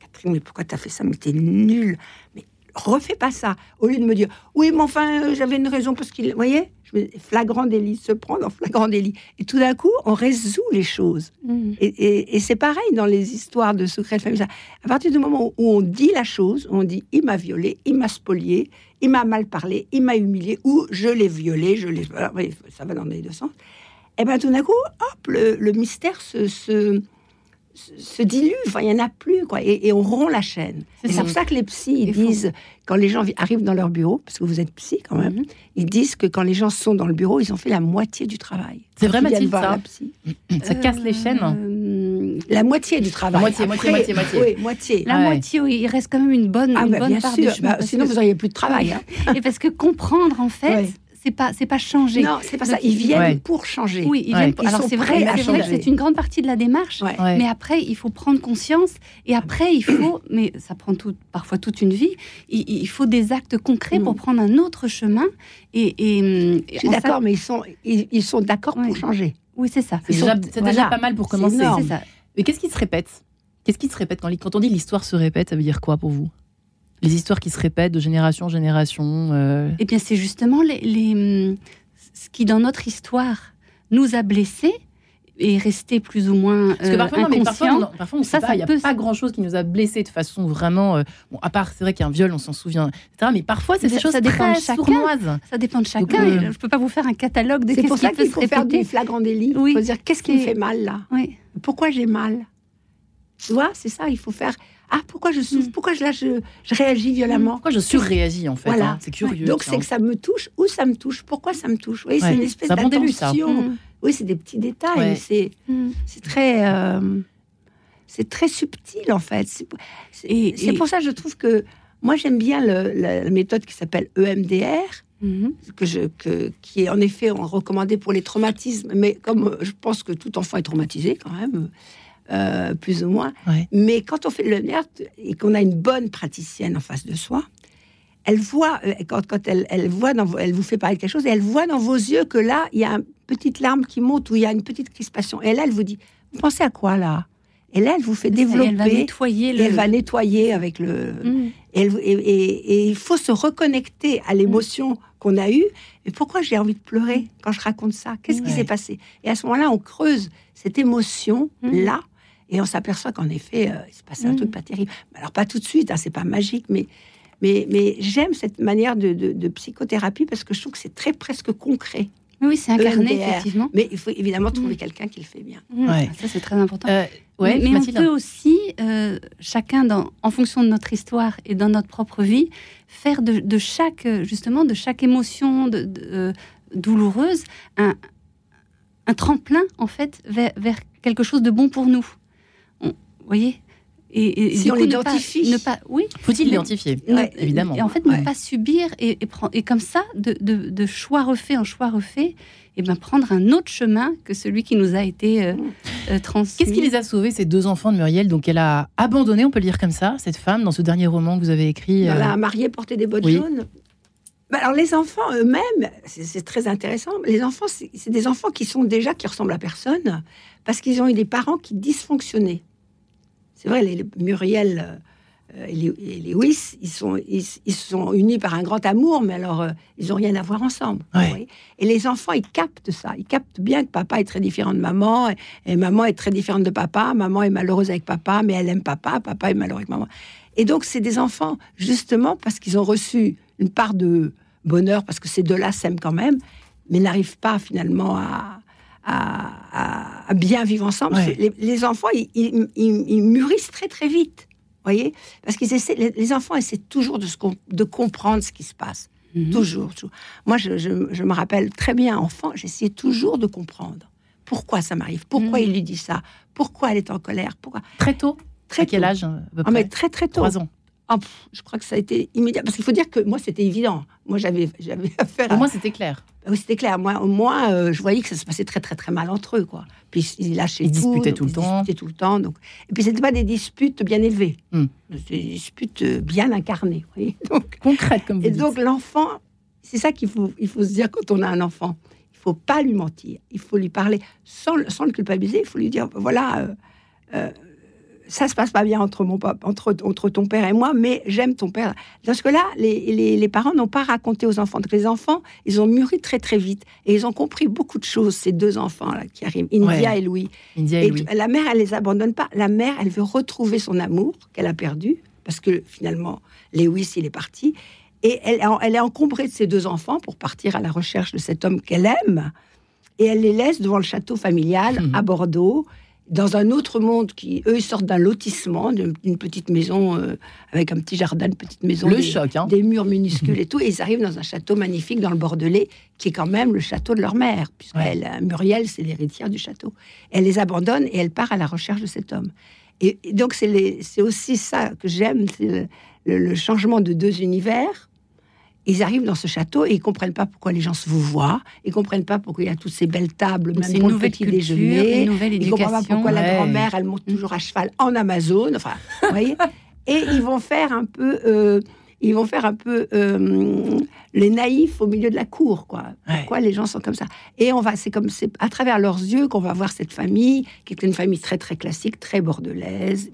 Catherine, mais pourquoi t'as fait ça? Mais t'es nulle. Mais refais pas ça. Au lieu de me dire, oui, mais enfin, euh, j'avais une raison parce qu'il. Vous voyez je me, Flagrant délit, se prendre en flagrant délit. Et tout d'un coup, on résout les choses. Mm. Et, et- et c'est pareil dans les histoires de secrets de famille. Ça, À partir du moment où on dit la chose, on dit il m'a violé, il m'a spolié, il m'a mal parlé, il m'a humilié, ou je l'ai violé, je l'ai. ça va dans les deux sens. Et bien tout d'un coup, hop, le, le mystère se, se, se- dilue. Enfin, il n'y en a plus, quoi. Et, et on rompt la chaîne. C'est pour ça que les psys ils disent, quand les gens arrivent dans leur bureau, parce que vous êtes psy quand même, Mhm. ils disent que quand les gens sont dans le bureau, ils ont fait la moitié du travail. C'est vrai, Mathilde, ça. Ça casse les chaînes. Euh, La moitié du travail. moitié, moitié, moitié, moitié. Oui, moitié. La ouais. moitié, oui, il reste quand même une bonne, Ah une bah, bonne part sûr, chemin. Bah, sinon que- vous n'auriez plus de travail. hein. Et parce que comprendre, en fait, Ouais. C'est pas, c'est pas changer. Non, c'est pas ça. Ils viennent Ouais. pour changer. Oui, ils Ouais. viennent pour- Ils Alors c'est vrai, c'est vrai que changer. c'est une grande partie de la démarche. Ouais. Ouais. Mais après, il faut prendre conscience. Et après, il faut, mais ça prend tout, parfois toute une vie, il, il faut des actes concrets Mm. pour prendre un autre chemin. Et, et, et Je suis d'accord, ça- mais ils sont, ils, ils sont d'accord Ouais. pour changer. Oui, c'est ça. C'est déjà, sont- c'est voilà. déjà pas mal pour commencer. énorme. C'est ça. Mais qu'est-ce qui se répète? Qu'est-ce qui se répète quand, quand on dit l'histoire se répète Ça veut dire quoi pour vous? Les histoires qui se répètent de génération en génération. euh, Eh bien, c'est justement les, les, hum, ce qui, dans notre histoire, nous a blessés, est resté plus ou moins Parce que euh, parfois, non, mais parfois, inconscient. on- parfois, on Ça, sait pas, ça il n'y a peut- pas grand-chose qui nous a blessés de façon vraiment. euh, bon, à part, c'est vrai qu'un viol, on s'en souvient, etc. Mais parfois, c'est des ça- choses ça dépend de très chacun. sournoises. Ça dépend de chacun. Donc, euh, et je ne peux pas vous faire un catalogue de C'est qu'est-ce pour qui ça peut qu'il se faut faire des flagrants délits. Oui. Il faut dire qu'est-ce qui me fait mal là? Oui. Pourquoi j'ai mal? Tu vois, c'est ça, il faut faire. Ah, pourquoi je souffre Mm. Pourquoi je, là, je, je réagis violemment Pourquoi je surréagis en fait Voilà. hein, C'est curieux. Donc c'est que ça me touche ou ça me touche. Pourquoi ça me touche? Oui, Ouais. c'est une espèce bon d'attention. Mm. Oui, c'est des petits détails. Ouais. C'est c'est très euh, c'est très subtil en fait. C'est pour ça que je trouve que moi j'aime bien le- la, la méthode qui s'appelle EMDR. Mhm. Que je, que, qui est en effet recommandée pour les traumatismes, mais comme euh, je pense que tout enfant est traumatisé quand même, euh, plus ou moins. Ouais. Mais quand on fait le NERT et qu'on a une bonne praticienne en face de soi, elle voit, euh, quand, quand elle, elle voit dans, elle vous fait parler de quelque chose, et elle voit dans vos yeux que là, il y a une petite larme qui monte ou il y a une petite crispation. Et là, elle vous dit, vous pensez à quoi là? Et là, elle vous fait Et développer. elle va nettoyer et le. elle va nettoyer avec le. Mm. Et, elle- et- et- et il faut se reconnecter à l'émotion qu'on a eue. Et pourquoi j'ai envie de pleurer quand je raconte ça? Qu'est-ce qui s'est passé? Et à ce moment-là, on creuse cette émotion-là. Et on s'aperçoit qu'en effet, euh, il s'est passé un Mm. truc pas terrible. Alors, pas tout de suite, hein, c'est pas magique, mais, mais, mais j'aime cette manière de, de- de psychothérapie parce que je trouve que c'est très presque concret. Oui, c'est incarné, EMDR. effectivement. Mais il faut évidemment trouver Mm. quelqu'un qui le fait bien. Mm. Ouais. Ça, c'est très important. Euh, ouais, mais mais on peut aussi, euh, chacun, dans, en fonction de notre histoire et dans notre propre vie, faire de, de chaque, justement, de chaque émotion de, de, euh, douloureuse un, un tremplin, en fait, vers, vers quelque chose de bon pour nous. Vous voyez et, et Si on coup, ne pas- l'identifie. ne pas, oui, Faut-il Mais- l'identifier? Ouais. Évidemment. et en fait, Ouais. ne pas subir et, et, prendre- et comme ça, de, de, de choix refait en choix refait, et ben prendre un autre chemin que celui qui nous a été euh, euh, transmis. Qu'est-ce qui les a sauvés, ces deux enfants de Muriel? Donc, elle a abandonné, on peut le dire comme ça, cette femme, dans ce dernier roman que vous avez écrit. Euh, la mariée porter des bottes oui. jaunes. Bah, alors les enfants eux-mêmes, c'est très intéressant. Les enfants, c'est des enfants qui sont déjà qui ressemblent à personne parce qu'ils ont eu des parents qui dysfonctionnaient. C'est vrai, les, Muriel euh, et, Lewis, ils sont ils, ils sont unis par un grand amour, mais alors euh, ils ont rien à voir ensemble. Ouais. et les enfants, ils captent ça. Ils captent bien que papa est très différent de maman et, et maman est très différente de papa. Maman est malheureuse avec papa, mais elle aime papa. Papa est malheureux avec maman. Et donc, c'est des enfants, justement, parce qu'ils ont reçu une part de bonheur, parce que ces deux-là s'aiment quand même, mais n'arrivent pas finalement à, à- bien vivre ensemble. Ouais. Les, les enfants, ils, ils- ils- mûrissent très, très vite. voyez Parce qu'ils essaient, les, les enfants essaient toujours de, se de comprendre ce qui se passe. Mhm. Toujours, toujours. Moi, je, je- je me rappelle très bien, enfant, j'essayais toujours de comprendre. Pourquoi ça m'arrive Pourquoi Mhm. il lui dit ça Pourquoi elle est en colère Pourquoi Très tôt? Très À quel tôt. âge à peu Ah, mais très très tôt. Trois ans. Ah, pff, je crois que ça a été immédiat. Parce qu'il faut dire que moi, c'était évident. Moi, j'avais, j'avais affaire à. moi, c'était clair. Oui, c'était clair. Moi, au moins, euh, je voyais que ça se passait très, très, très mal entre eux. Quoi. Puis ils lâchaient Ils tout. disputaient donc tout le ils temps. disputaient tout le temps. Donc... Et puis, c'était pas des disputes bien élevées. C'était des disputes euh, bien incarnées. vous voyez. donc, Concrète, comme vous et dites. donc, l'enfant, c'est ça qu'il faut, il faut se dire quand on a un enfant. Il faut pas lui mentir. Il faut lui parler sans, le- sans le culpabiliser. Il faut lui dire voilà, euh, euh, ça se passe pas bien entre, mon papa, entre, entre ton père et moi, mais j'aime ton père. Parce que là, les, les- les parents n'ont pas raconté aux enfants. Donc, les enfants, ils ont mûri très, très vite. Et ils ont compris beaucoup de choses, ces deux enfants-là qui arrivent, India Ouais. et Louis. India et Et Louis. la mère, elle les abandonne pas. La mère, elle veut retrouver son amour qu'elle a perdu parce que finalement, Lewis, il est parti. Et elle, elle est encombrée de ses deux enfants pour partir à la recherche de cet homme qu'elle aime. Et elle les laisse devant le château familial Mhm. à Bordeaux, dans un autre monde qui, eux, ils sortent d'un lotissement, d'une petite maison euh, avec un petit jardin, une petite maison. Le des- choc, hein des murs minuscules et tout, et ils arrivent dans un château magnifique dans le Bordelais, qui est quand même le château de leur mère, puisque Ouais. euh, Muriel, c'est l'héritière du château. Elle les abandonne et elle part à la recherche de cet homme. Et, et donc, c'est aussi ça que j'aime, c'est le, le- le changement de deux univers. Ils arrivent dans ce château et ils comprennent pas pourquoi les gens se vous voient, ils comprennent pas pourquoi il y a toutes ces belles tables, même pour le petit culture, déjeuner. Ils comprennent pas pourquoi la grand-mère, elle monte toujours à cheval en Amazon. Enfin, vous voyez. Et ils vont faire un peu, euh, ils vont faire un peu euh, les naïfs au milieu de la cour, quoi. Ouais. Pourquoi les gens sont comme ça? Et on va, c'est comme, c'est à travers leurs yeux qu'on va voir cette famille, qui est une famille très très classique, très bordelaise.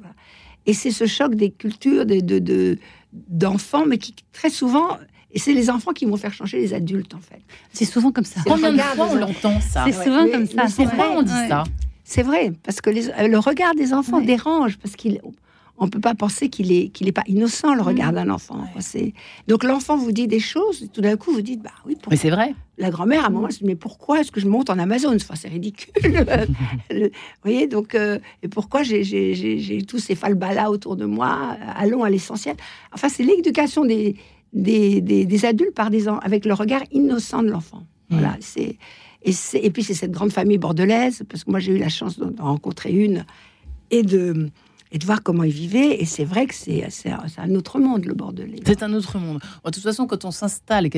Et c'est ce choc des cultures, de, de, de- d'enfants, mais qui très souvent, et c'est les enfants qui vont faire changer les adultes, en fait. C'est souvent comme ça. Combien de fois on l'entend ça C'est souvent comme ça. c'est Pourquoi vrai, on dit ouais. ça C'est vrai, parce que les- le regard des enfants Ouais. dérange, parce qu'il on peut pas penser qu'il est qu'il est pas innocent le regard Mm. d'un enfant. C'est donc l'enfant vous dit des choses, et tout d'un coup vous dites bah oui. Pour... Mais c'est vrai. La grand-mère à un moment elle se dit mais pourquoi est-ce que je monte en Amazon? Enfin, c'est ridicule. Le- vous voyez donc euh, et pourquoi j'ai j'ai- j'ai j'ai tous ces falbalas autour de moi? Allons à l'essentiel. Enfin c'est l'éducation des des, des, des adultes par des en- avec le regard innocent de l'enfant. Voilà c'est et, c'est- et puis c'est cette grande famille bordelaise, parce que moi j'ai eu la chance d'en rencontrer une et de, et de voir comment ils vivaient. Et c'est vrai que c'est c'est un, autre monde, le bordelais. C'est un autre monde. De toute façon, quand on s'installe,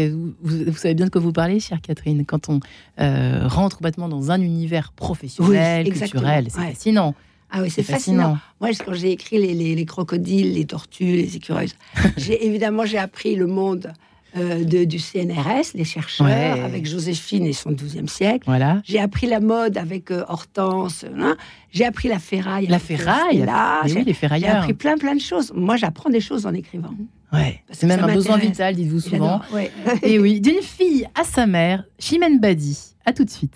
vous, savez bien de quoi vous parlez, chère Catherine, quand on euh, rentre complètement dans un univers professionnel, Oui, culturel, c'est Ouais. fascinant. Ah oui, c'est fascinant. fascinant. Moi, quand j'ai écrit les, les- les crocodiles, les tortues, les écureuils, j'ai évidemment j'ai appris le monde euh, de- du CNRS, les chercheurs, Ouais. avec Joséphine et son 12e siècle. Voilà. J'ai appris la mode avec euh, Hortense. hein. J'ai appris la ferraille. La euh, ferraille. J'ai oui, les j'ai ferrailleurs. appris plein plein de choses. Moi, j'apprends des choses en écrivant. Ouais. Parce C'est même un besoin vital, dites-vous souvent. Ouais. Et oui, d'une fille à sa mère, Chimène Badi. À tout de suite.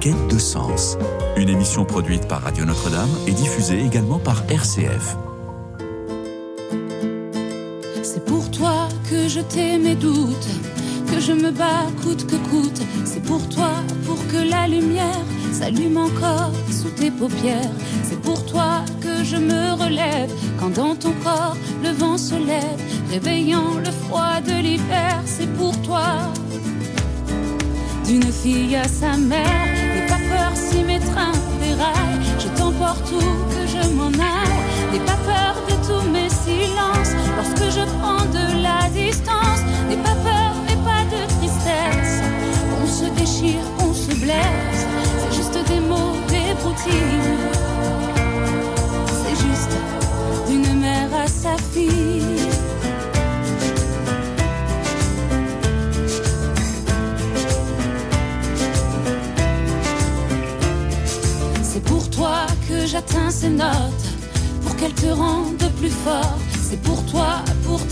Quête de sens. Une émission produite par Radio Notre-Dame et diffusée également par RCF. C'est pour toi que je t'ai mes doutes, que je me bats coûte que coûte. C'est pour toi, pour que la lumière s'allume encore sous tes paupières. C'est pour toi que je me relève quand dans ton corps le vent se lève, réveillant le froid de l'hiver. C'est pour toi. D'une fille à sa mère, n'aie pas peur si mes trains déraillent. Je t'emporte où que je m'en aille. N'aie pas peur de tous mes silences lorsque je prends de la distance. N'aie pas peur et pas de tristesse. On se déchire, on se blesse. C'est juste des mots,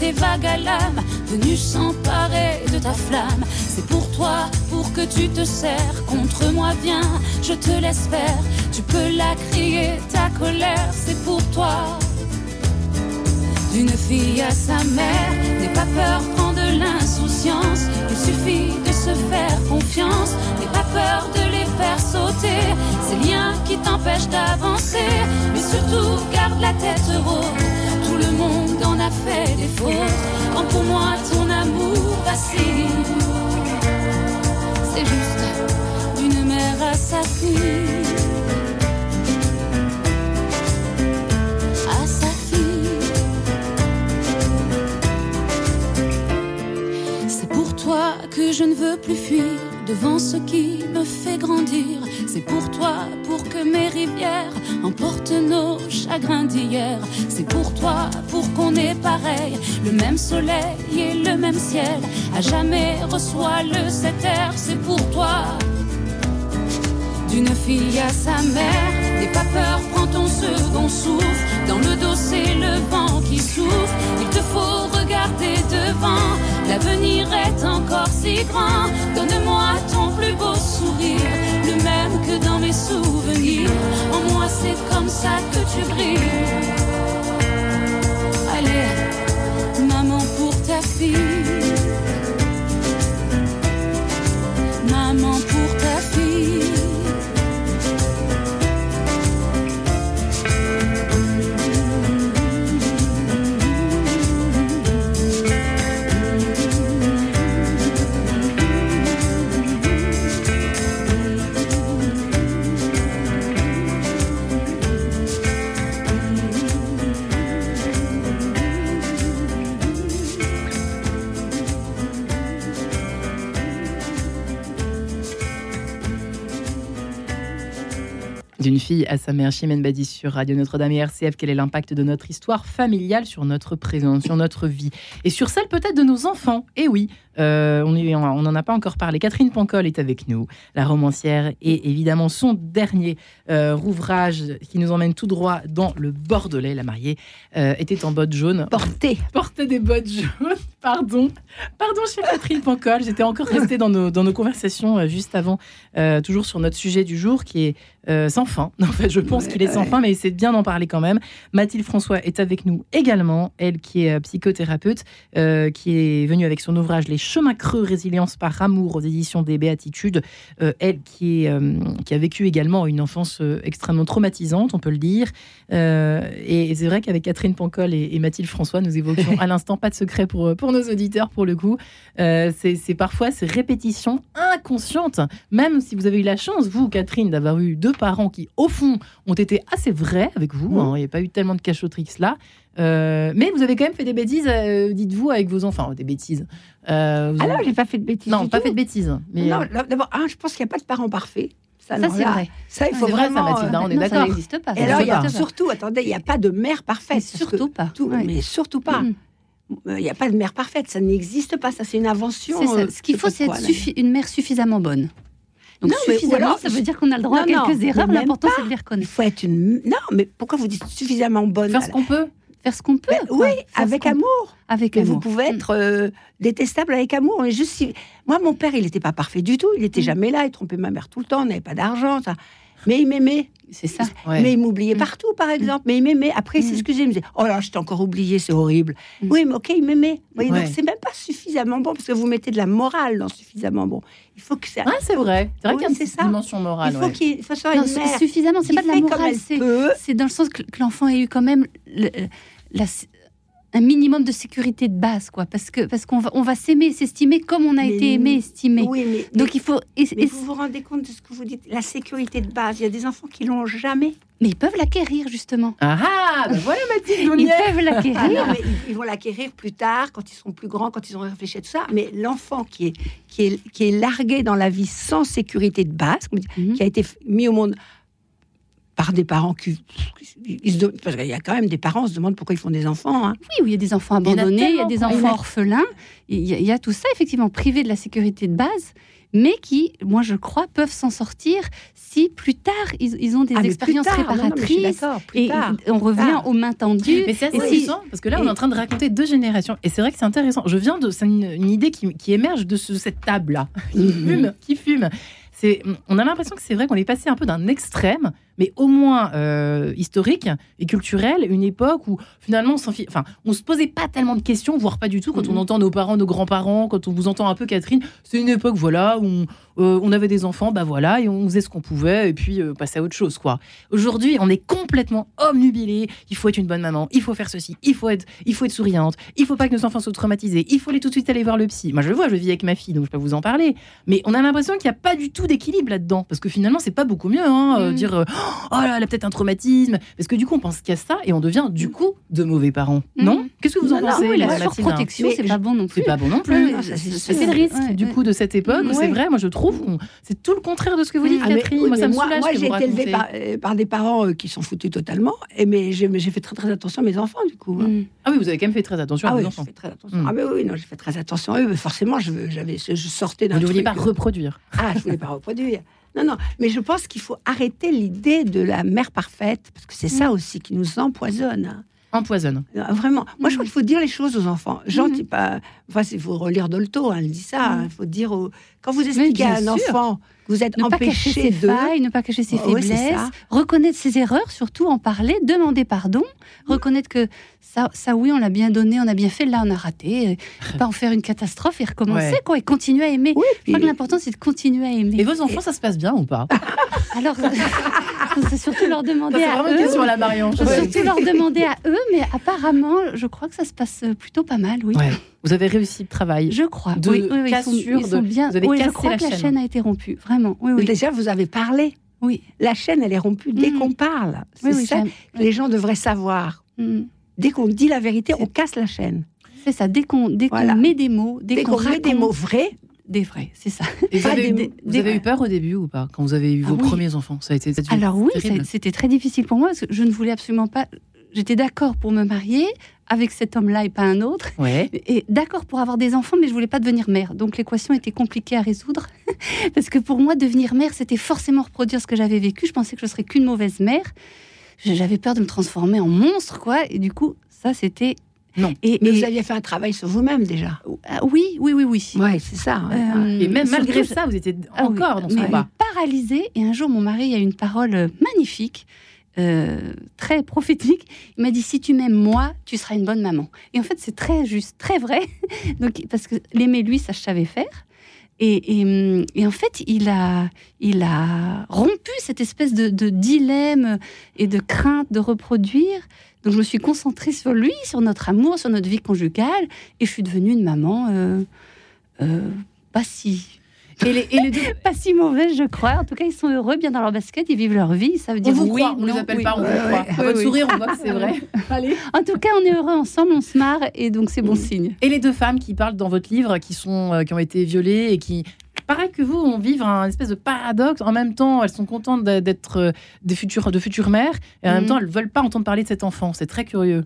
tes vagues à l'âme, venues s'emparer de ta flamme. C'est pour toi, pour que tu te serres contre moi, viens, je te laisse faire. Tu peux la crier, ta colère, c'est pour toi. D'une fille à sa mère, n'aie pas peur, prends de l'insouciance. Il suffit de se faire confiance, n'aie pas peur de les faire sauter. Ces liens qui t'empêchent d'avancer, mais surtout garde la tête haute. Tout le monde en a fait des fautes, quand pour moi ton amour vacille. C'est juste d'une mère à sa fille. À sa fille. C'est pour toi que je ne veux plus fuir devant ce qui me fait grandir. C'est pour toi, pour que mes rivières emportent nos chagrins d'hier. C'est pour toi, pour qu'on ait pareil, le même soleil et le même ciel. À jamais reçoit le cet air, c'est pour toi. D'une fille à sa mère, n'aie pas peur, prends ton second souffle. Dans le dos, c'est le vent qui souffle. Il te faut regarder devant. L'avenir est encore si grand. Donne-moi ton plus beau sourire, le même que dans mes souvenirs. En moi, c'est comme ça que tu brilles. Allez, maman pour ta fille. D'une fille à sa mère, Chimène Badi sur Radio Notre-Dame et RCF, quel est l'impact de notre histoire familiale sur notre présent, sur notre vie? Et sur celle peut-être de nos enfants? Et oui, euh, on n'en a pas encore parlé. Catherine Pancol est avec nous, la romancière, et évidemment son dernier euh, ouvrage qui nous emmène tout droit dans le Bordelais. La mariée euh, était en bottes jaunes, Porté. portait des bottes jaunes. Pardon, pardon, chère Catherine Pancol. J'étais encore restée dans nos, dans nos conversations juste avant, toujours sur notre sujet du jour qui est sans fin. En fait, je pense qu'il est sans fin, mais c'est bien d'en parler quand même. Mathilde François est avec nous également, elle qui est psychothérapeute, qui est venue avec son ouvrage Les chemins creux, résilience par amour aux éditions des Béatitudes. Euh, elle qui, est, euh, qui a vécu également une enfance euh, extrêmement traumatisante, on peut le dire. Et c'est vrai qu'avec Catherine Pancol et, et Mathilde François, nous évoquions à l'instant, pas de secret pour, pour nos auditeurs pour le coup. C'est parfois ces répétitions inconscientes, même si vous avez eu la chance, vous, Catherine, d'avoir eu deux parents qui, au fond, ont été assez vrais avec vous. hein. Il n'y a pas eu tellement de cachotterie que cela. Euh, mais vous avez quand même fait des bêtises, euh, dites-vous, avec vos enfants. Des bêtises. Euh, Ah non, j'ai pas fait de bêtises. non, du pas tout. fait de bêtises. Mais, Non, euh, d'abord, un, je pense qu'il n'y a pas de parents parfaits. Ça, Ça, alors c'est vrai. Ça, il faut c'est vrai, ça, vraiment. Mathilde, on est Non, ça d'accord. n'existe pas. Et ça alors, il y a n'existe pas. surtout, attendez, il n'y a pas de mère parfaite. Surtout pas. tout- Ouais. Mais surtout pas. Mm. Il n'y a pas de mère parfaite, ça n'existe pas. Ça, c'est une invention. Ça. Ce qu'il faut, c'est une mère suffisamment bonne. Donc Non, suffisamment, alors- ça veut dire qu'on a le droit Non, à quelques erreurs. L'important, c'est de les Il reconnaître. faut être une. Non, mais pourquoi vous dites suffisamment bonne? Faire ce qu'on peut. Faire ce qu'on peut. Ben. Oui, Faire avec amour. Avec Mais amour. vous pouvez Mm. être euh, détestable avec amour. Mais juste si... Moi, mon père, il n'était pas parfait du tout. Il n'était Mm. jamais là. Il trompait ma mère tout le temps. On n'avait pas d'argent. Ça. Mais il m'aimait. C'est ça. Ouais. Mais il m'oubliait Mm. partout, par exemple. Mais il m'aimait. Après, il Mm. s'excusait. Il me disait Oh là, je t'ai encore oublié, c'est horrible. Mm. Oui, mais ok, il m'aimait. Vous voyez, Ouais. Donc, c'est même pas suffisamment bon parce que vous mettez de la morale dans suffisamment bon. Il faut que ça. Ouais, c'est vrai. C'est vrai Oui, qu'il y a une ça. dimension morale. il faut ouais. qu'il il faut soit Non, une mère suffisamment, c'est pas de la morale, c'est dans le sens que, que l'enfant ait eu quand même le- la- un minimum de sécurité de base, quoi. Parce que parce qu'on va on va s'aimer, s'estimer comme on a Mais été aimé, estimé. Oui, mais, Donc il faut. et- mais et- vous vous rendez compte de ce que vous dites La sécurité de base. Il y a des enfants qui l'ont jamais. mais ils peuvent l'acquérir justement. Ah ah, ben voilà Mathilde, Ils peuvent Ah l'acquérir. mais ils, ils vont l'acquérir plus tard, quand ils seront plus grands, quand ils auront réfléchi à tout ça. Mais l'enfant qui est, qui, est, qui est largué dans la vie sans sécurité de base, Mhm. qui a été mis au monde par des parents qui. ils se demandent- parce qu'il y a quand même des parents qui se demandent pourquoi ils font des enfants. hein. Oui, où il y a des enfants Il y en a abandonnés, il y a, des enfants orphelins. Il y, a, il y a tout ça, effectivement, privés de la sécurité de base, mais qui, moi je crois, peuvent s'en sortir si plus tard ils, ils ont des Ah, expériences tard, non, non, réparatrices. d'accord, plus et tard. on revient tard. aux mains tendues. Mais c'est assez si- intéressant parce que là, on est en train de raconter deux générations. Et c'est vrai que c'est intéressant. Je viens de. C'est une, une idée qui, qui émerge de ce- cette table-là, qui Mhm. fume. Qui fume. C'est, on a l'impression que c'est vrai qu'on est passé un peu d'un extrême, mais au moins euh, historique et culturel, une époque où finalement on enfin, on se posait pas tellement de questions, voire pas du tout. Quand on Mhm. entend nos parents, nos grands-parents, quand on vous entend un peu Catherine, c'est une époque voilà où on, euh, on avait des enfants, bah voilà, et on faisait ce qu'on pouvait, et puis euh, passer à autre chose quoi. Aujourd'hui, on est complètement omnubilé. Il faut être une bonne maman, il faut faire ceci, il faut être, il faut être souriante, il faut pas que nos enfants soient traumatisés, il faut aller tout de suite aller voir le psy. Moi, je le vois, je vis avec ma fille, donc je peux vous en parler. Mais on a l'impression qu'il n'y a pas du tout d'équilibre là-dedans, parce que finalement, c'est pas beaucoup mieux, hein, euh, Mhm. dire oh là, elle a peut-être un traumatisme, parce que du coup, on pense a ça et on devient du coup de mauvais parents. Mhm. Non? Qu'est-ce que vous en non, pensez, oui, la Mathilde surprotection, c'est pas bon non plus. C'est pas bon non plus. Oui, ça, c'est le risque Ouais, du ouais. coup de cette époque. Ouais. C'est vrai, moi je trouve, c'est tout le contraire de ce que vous dites, Ah, Catherine. oui, moi, mais ça me moi, soulage moi, que j'ai été élevée par, euh, par des parents euh, qui s'en foutaient totalement. Et mais j'ai fait très très attention à mes enfants du coup. hein. Mm. Ah oui, vous avez quand même fait très attention Ah à oui, vos j'ai enfants. fait très attention. Mm. Ah mais oui, non, j'ai fait très attention à eux. Mais forcément, je je sortais d'un Vous ne vouliez pas reproduire. Ah, je voulais pas reproduire. Non, non, mais je pense qu'il faut arrêter l'idée de la mère parfaite, parce que c'est ça aussi qui nous empoisonne. Empoisonne. Euh, Vraiment. Moi, je crois qu'il faut dire les choses aux enfants. Gentil, Mhm. pas. Enfin, il faut relire Dolto, hein, elle dit ça. hein. Il faut dire aux- Quand vous expliquez à un sûr. enfant que vous êtes Ne pas cacher empêché ses failles, ne pas cacher ses Oh, faiblesses, reconnaître ses erreurs, surtout en parler, demander pardon, reconnaître que ça, ça oui, on l'a bien donné, on a bien fait, là on a raté, euh, pas en faire une catastrophe et recommencer Ouais. quoi, et continuer à aimer. Oui, Je crois puis- que l'important c'est de continuer à aimer. Et vos enfants, ça se passe bien ou pas? Alors, c'est surtout leur demander à vraiment une eux. question à la Marion. Faut surtout leur demander à eux, mais apparemment, je crois que ça se passe plutôt pas mal, oui. Ouais. Vous avez réussi le travail. Je crois. De oui, oui, oui, ils sont, cassure, ils sont bien. vous avez oui, je crois la que la chaîne. a été rompue. Vraiment. Oui, oui. Déjà, vous avez parlé. Oui, La chaîne, elle est rompue dès Mhm. qu'on parle. C'est oui, oui, ça que les gens devraient savoir. Mm. Dès qu'on dit la vérité, on casse la chaîne. C'est ça. Dès qu'on met des mots, dès, Dès qu'on qu'on met des mots vrais, des vrais, c'est ça. Et vous avez, des- vous des- avez eu peur au début ou pas Quand vous avez eu Ah vos oui. premiers enfants? Ça a été Alors oui, c'était très difficile pour moi parce que je ne voulais absolument pas. J'étais d'accord pour me marier avec cet homme-là et pas un autre, Ouais. et d'accord pour avoir des enfants, mais je voulais pas devenir mère. Donc l'équation était compliquée à résoudre parce que pour moi, devenir mère, c'était forcément reproduire ce que j'avais vécu. Je pensais que je serais qu'une mauvaise mère. J'avais peur de me transformer en monstre, quoi. Et du coup, ça, c'était Non. Et, Mais et- vous aviez fait un travail sur vous-même déjà. Ah, oui, oui, oui, oui. Ouais, c'est ça. Euh, Et même malgré ça, vous étiez Ah oui, encore dans ce mais combat. paralysée. Et un jour, mon mari a eu une parole euh, magnifique, euh, très prophétique. Il m'a dit si tu m'aimes moi, tu seras une bonne maman. Et en fait, c'est très juste, très vrai. Donc, parce que l'aimer lui, ça je savais faire. Hum, et en fait, il a, il a rompu cette espèce de, de dilemme et de crainte de reproduire. Donc, je me suis concentrée sur lui, sur notre amour, sur notre vie conjugale, et je suis devenue une maman euh, euh, pas si Et les, et les deux, pas si mauvaise, je crois. En tout cas, ils sont heureux, bien dans leur basket, ils vivent leur vie. Ça veut on dire vous oui, croit, on les non, appelle oui. pas, on vous croit. votre Oui, oui. sourire, on voit que c'est vrai. Allez. En tout cas, on est heureux ensemble, on se marre, et donc c'est bon Mm. signe. Et les deux femmes qui parlent dans votre livre, qui, sont, euh, qui ont été violées et qui, pareil que vous, ont vivre un espèce de paradoxe. En même temps, elles sont contentes d'être euh, des futures, de futures mères, et en même Mhm. temps, elles veulent pas entendre parler de cet enfant. C'est très curieux.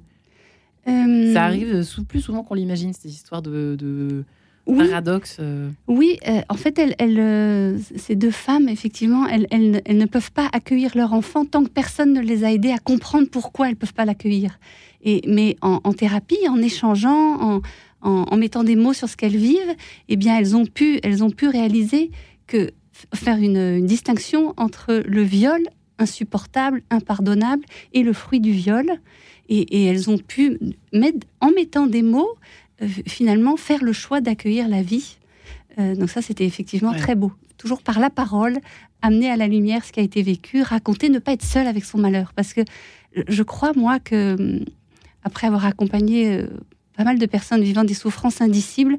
Euh, Ça arrive plus souvent qu'on l'imagine, ces histoires de, de Oui, paradoxes. euh. oui euh, en fait, elles, elles, euh, ces deux femmes, effectivement, elles, elles, ne peuvent pas accueillir leur enfant tant que personne ne les a aidées à comprendre pourquoi elles ne peuvent pas l'accueillir. Et, mais en, en thérapie, en échangeant, en, en, en mettant des mots sur ce qu'elles vivent, eh bien, elles ont pu, elles ont pu réaliser que faire une, une distinction entre le viol insupportable, impardonnable, et le fruit du viol. Et, et elles ont pu, mettre, en mettant des mots, finalement, faire le choix d'accueillir la vie. Euh, donc ça, c'était effectivement Ouais. très beau. Toujours par la parole, amener à la lumière ce qui a été vécu, raconter, ne pas être seul avec son malheur. Parce que je crois, moi, que hum, après avoir accompagné euh, pas mal de personnes vivant des souffrances indicibles,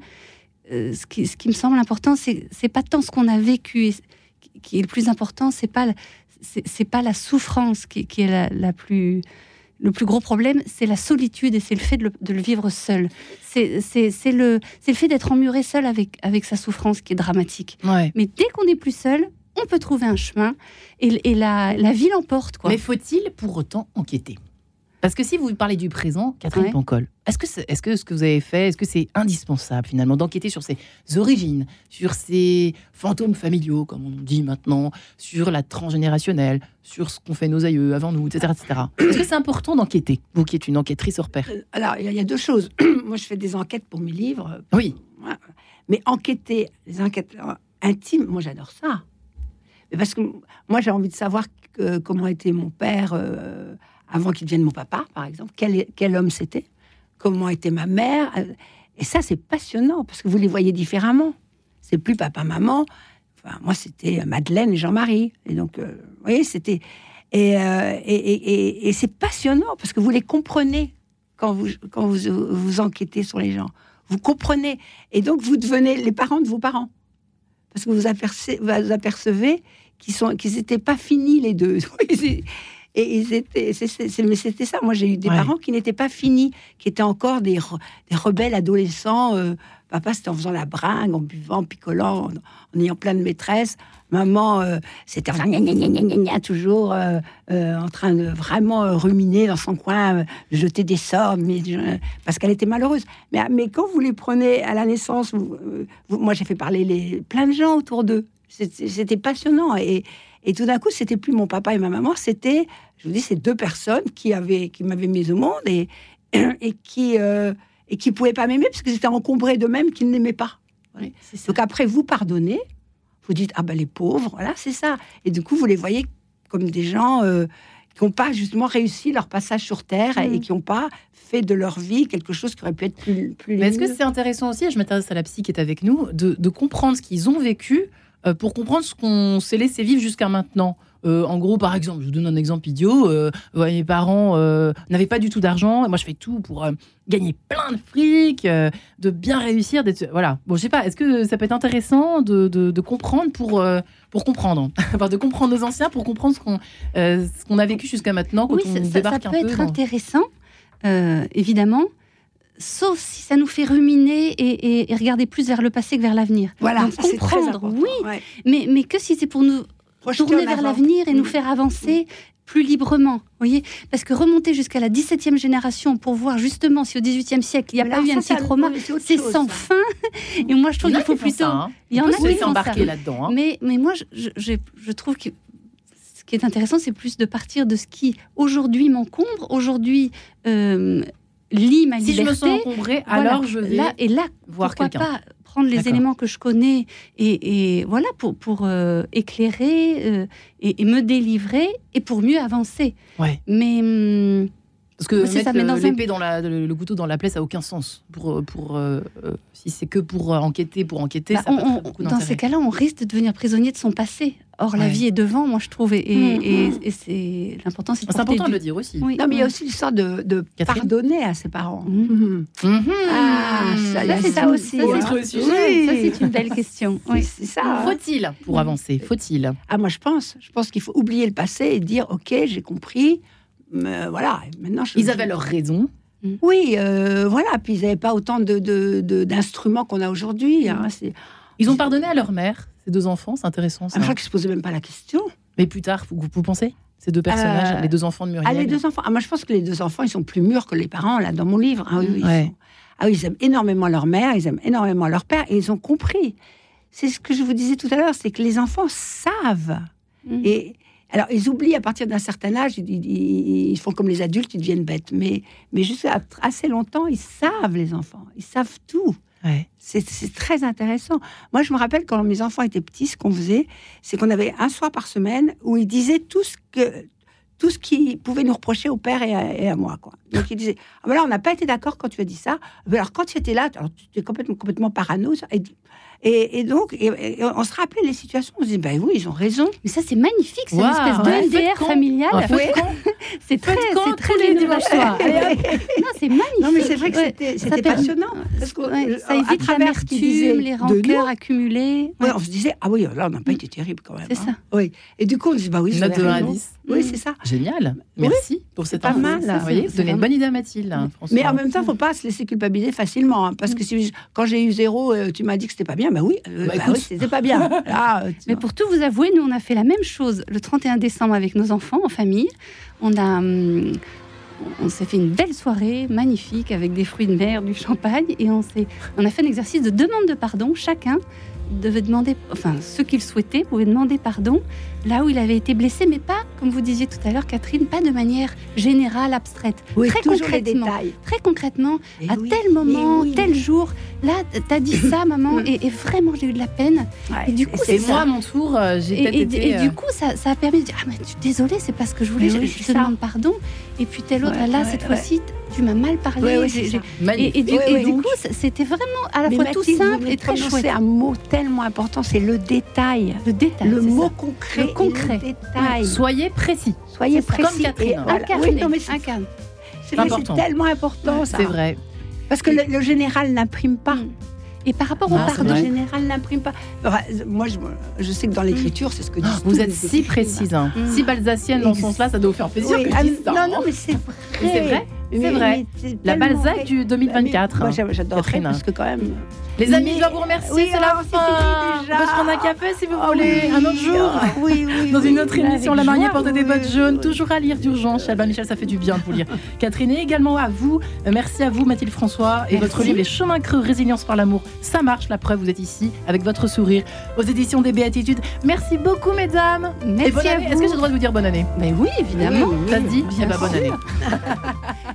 euh, ce, qui, ce qui me semble important, c'est c'est pas tant ce qu'on a vécu, et qui est le plus important, c'est pas la- c'est c'est pas la souffrance qui, qui est la, la plus le plus gros problème, c'est la solitude et c'est le fait de le, de le vivre seul. C'est le, fait d'être emmuré seul avec, avec sa souffrance qui est dramatique. Ouais. Mais dès qu'on n'est plus seul, on peut trouver un chemin et, et la, la vie l'emporte. Mais faut-il pour autant enquêter? Parce que si vous parlez du présent, Catherine Ouais. Pancol, est-ce que, est-ce que ce que vous avez fait, est-ce que c'est indispensable finalement d'enquêter sur ses origines, sur ses fantômes familiaux, comme on dit maintenant, sur la transgénérationnelle, sur ce qu'ont fait nos aïeux avant nous, etc. etc. Est-ce que c'est important d'enquêter, vous qui êtes une enquêtrice hors pair? Euh, Alors, il y, a- il y a deux choses. Moi, je fais des enquêtes pour mes livres. Oui. Mais enquêter, les enquêtes euh, intimes, moi j'adore ça. Mais parce que moi j'ai envie de savoir que- comment était mon père euh, avant qu'il devienne mon papa, par exemple. Quel, homme c'était Comment était ma mère euh, Et ça, c'est passionnant parce que vous les voyez différemment. C'est plus papa-maman. Enfin, moi, c'était Madeleine et Jean-Marie. Et donc, euh, vous voyez, c'était. Et, euh, et, c'est passionnant parce que vous les comprenez quand vous, quand vous, vous enquêtez sur les gens. Vous comprenez. Et donc, vous devenez les parents de vos parents. Parce que vous apercevez, vous apercevez qu'ils n'étaient pas finis, les deux. Et ils étaient, mais c'était ça. Moi, j'ai eu des Ouais. parents qui n'étaient pas finis, qui étaient encore des, re- des rebelles adolescents. Euh, papa, c'était en faisant la bringue, en buvant, en picolant, en, en ayant plein de maîtresses. Maman, euh, c'était en faisant gna, gna, gna, gna, gna, gna, toujours euh, en train de vraiment ruminer dans son coin, jeter des sorts, mais, parce qu'elle était malheureuse. Mais, mais quand vous les prenez à la naissance, vous- vous- moi j'ai fait parler les, plein de gens autour d'eux. C'était c'était passionnant. Et, et tout d'un coup, c'était plus mon papa et ma maman, c'était, je vous dis, ces deux personnes qui, avaient, qui m'avaient mis au monde et, et qui euh, et qui pouvaient pas m'aimer parce qu'ils étaient encombrés d'eux-mêmes qu'ils n'aimaient pas. Donc après, vous pardonnez, vous dites, ah ben les pauvres, voilà, c'est ça. Et du coup, vous les voyez comme des gens euh, qui n'ont pas justement réussi leur passage sur Terre et Mhm. qui n'ont pas fait de leur vie quelque chose qui aurait pu être plus, plus Mais est-ce que c'est intéressant aussi, et je m'intéresse à la psy qui est avec nous, de, de comprendre ce qu'ils ont vécu pour comprendre ce qu'on s'est laissé vivre jusqu'à maintenant Euh, en gros, par exemple, je vous donne un exemple idiot. euh, ouais, mes parents euh, n'avaient pas du tout d'argent. et Moi, je fais tout pour euh, gagner plein de fric, euh, de bien réussir. D'être voilà. Bon, je sais pas. Est-ce que ça peut être intéressant de, de- de comprendre pour euh, pour comprendre, enfin, de comprendre nos anciens pour comprendre ce qu'on euh, ce qu'on a vécu jusqu'à maintenant quand Oui, on ça, ça- ça débarque peut un peu. être dans- intéressant, euh, évidemment, sauf si ça nous fait ruminer et, et- et regarder plus vers le passé que vers l'avenir. Voilà, Donc, très comprendre, important. oui. Ouais. Mais, mais que si c'est pour nous Projeter tourner vers l'avenir et nous Mm. faire avancer plus librement, voyez Parce que remonter jusqu'à la 17e génération pour voir justement si au 18e siècle il n'y a pas eu un petit trauma, c'est sans ça. fin. Et moi je trouve qu'il a faut plutôt... ça, hein. Il y en a qui se font laisser ça. embarquer là-dedans. hein. Mais, mais moi, je, je, je- je trouve que ce qui est intéressant, c'est plus de partir de ce qui aujourd'hui m'encombre, aujourd'hui euh, lie ma Si je me liberté. sens encombrée, voilà, alors je vais là et là voir quelqu'un. pas prendre les éléments que je connais et, et voilà pour pour euh, éclairer euh, et, et me délivrer et pour mieux avancer. Ouais. Mais hum, Parce que mettre mais le- dans un- l'épée dans la, le, le couteau dans la plaie, ça n'a aucun sens. Pour, euh, pour, euh, euh, si c'est que pour enquêter, pour enquêter, bah, ça on- pas très on- beaucoup dans ces cas-là, on risque de devenir prisonnier de son passé. Or, la vie est devant, moi je trouve, et, et- Mhm. et- et c'est l'important, c'est de important de le dire aussi. Oui, Non, mais il y a oui. aussi l'histoire de, de Catherine pardonner à ses parents. Mhm. Mhm. Mhm. Ah, ça, c'est ça ça aussi. hein. Oui. Ça, c'est une belle question. Oui, Oui. hein. Faut-il, pour avancer, faut-il? Ah, moi, je pense. Je pense qu'il faut oublier le passé et dire Ok, j'ai compris. Mais voilà, maintenant, je. Ils avaient leur raison. Oui, euh, voilà. Puis ils n'avaient pas autant de, de- de- d'instruments qu'on a aujourd'hui. hein. C'est- Ils ont pardonné à leur mère, ces deux enfants, c'est intéressant ça. Ah, je crois qu'ils se posaient même pas la question. Mais plus tard, vous, vous pensez Ces deux personnages, Euh, les deux enfants de Muriel? Ah, les deux enfants. Ah, moi, je pense que les deux enfants, ils sont plus mûrs que les parents, là, dans mon livre. Ah oui, oui, ils Ouais. sont- ah oui, ils aiment énormément leur mère, ils aiment énormément leur père, et ils ont compris. C'est ce que je vous disais tout à l'heure, c'est que les enfants savent. Mhm. Et alors, ils oublient à partir d'un certain âge, ils, ils- ils font comme les adultes, ils deviennent bêtes. Mais, mais jusqu'à assez longtemps, ils savent, les enfants. Ils savent tout. Ouais. C'est très intéressant. Moi, je me rappelle quand mes enfants étaient petits, ce qu'on faisait, c'est qu'on avait un soir par semaine où ils disaient tout ce que tout ce qu'ils pouvaient nous reprocher au père et à, et à moi. Quoi. Donc ils disaient ah ben là, on n'a pas été d'accord quand tu as dit ça. Mais alors quand tu étais là, alors, tu étais complètement, complètement parano. Et, et, et donc, et, et on se rappelait les situations. On se dit ben oui, ils ont raison. Mais ça, c'est magnifique, c'est une espèce ouais. de NDR familial. C'est très, c'est très les dimanches soirs. Non, c'est magnifique. Non, mais c'est vrai que Ouais. c'était passionnant. Parce que, Ouais, euh, ça à évite travers ce l'amertume, les rancœurs accumulées. Ouais, Ouais. on se disait, ah oui, là, on n'a pas été terrible quand même. C'est hein. ça. Oui. Et du coup, on se dit, bah oui, vous Note avez de 1 à raison. 10. Oui, Mm. c'est ça. Génial. Merci pour cette pas info. mal, là. Vous voyez, C'est vous donnez une bonne idée à Mathilde. hein, François. Mais en même temps, il faut pas se laisser culpabiliser facilement. hein, parce que si, quand j'ai eu zéro, euh, tu m'as dit que c'était pas bien, bah oui, euh, Bah, bah écoute. oui, c'était pas bien. Là, euh, tu Mais pour tout vous avouer, nous, on a fait la même chose le 31 décembre avec nos enfants en famille. On a. hum, on s'est fait une belle soirée magnifique avec des fruits de mer, du champagne et on, s'est, on a fait un exercice de demande de pardon. Chacun devait demander, enfin ceux qu'il souhaitait pouvaient demander pardon là où il avait été blessé, mais pas, comme vous disiez tout à l'heure, Catherine, pas de manière générale, abstraite. oui, très toujours les concrètement. détails. Très concrètement, Et à oui, tel moment, et oui. tel jour, là, t'as dit ça, maman, et, et vraiment j'ai eu de la peine. Ouais, Et du coup, c'est moi, ça. à mon tour, euh, j'ai Et, été. et euh, du coup, ça, ça a permis de dire Ah, mais tu- désolée, c'est pas ce que je voulais, je, je c'est te demande pardon. Et puis tel autre, Ouais, là, ouais, cette ouais. fois-ci, tu m'as mal parlé. Ouais, ouais, c'est et, et du, Ouais, et ouais, du donc- coup, c'était vraiment à la Mais fois tout Mathilde, simple et très chouette. un mot tellement important, c'est le détail. Le détail. Le c'est mot ça. concret. Concret. détail. Soyez précis. Soyez C'est précis. Comme Catherine. et voilà. Incarné, Oui, non, mais c'est c'est vrai, important. c'est tellement important, ça. C'est vrai. Parce que le, le général n'imprime pas. Mm. Et par rapport au Ah, c'est Le pardon, vrai. général n'imprime pas. Enfin, moi, je, je sais que dans l'écriture, c'est ce que disent Vous tous êtes si précise, hein. Mm. si balsacienne dans ce sens-là, ça doit vous faire plaisir Oui, que je ah, ça. non, hein. non, mais c'est vrai. C'est vrai, La Balzac du 2024. Moi, hein. j'a- j'adorerais parce que quand même. Les amis, je dois vous remercier. Oui, c'est la fin. On peut se prendre un café si vous Ah voulez, un autre jour. ah, Oui, oui. Dans une autre émission, La mariée porte des bottes jaunes, toujours à lire d'urgence. Chez Michel, ça fait du bien de vous lire. Catherine, et également à vous. Euh, Merci à vous, Mathilde François. Et votre livre, Les chemins creux, résilience par l'amour. Ça marche, la preuve, vous êtes ici, avec votre sourire, aux éditions des Béatitudes. Merci beaucoup, mesdames. Merci. Est-ce que j'ai le droit de vous dire bonne année? Mais oui, évidemment. Ça dit Bien Eh ben, bonne année.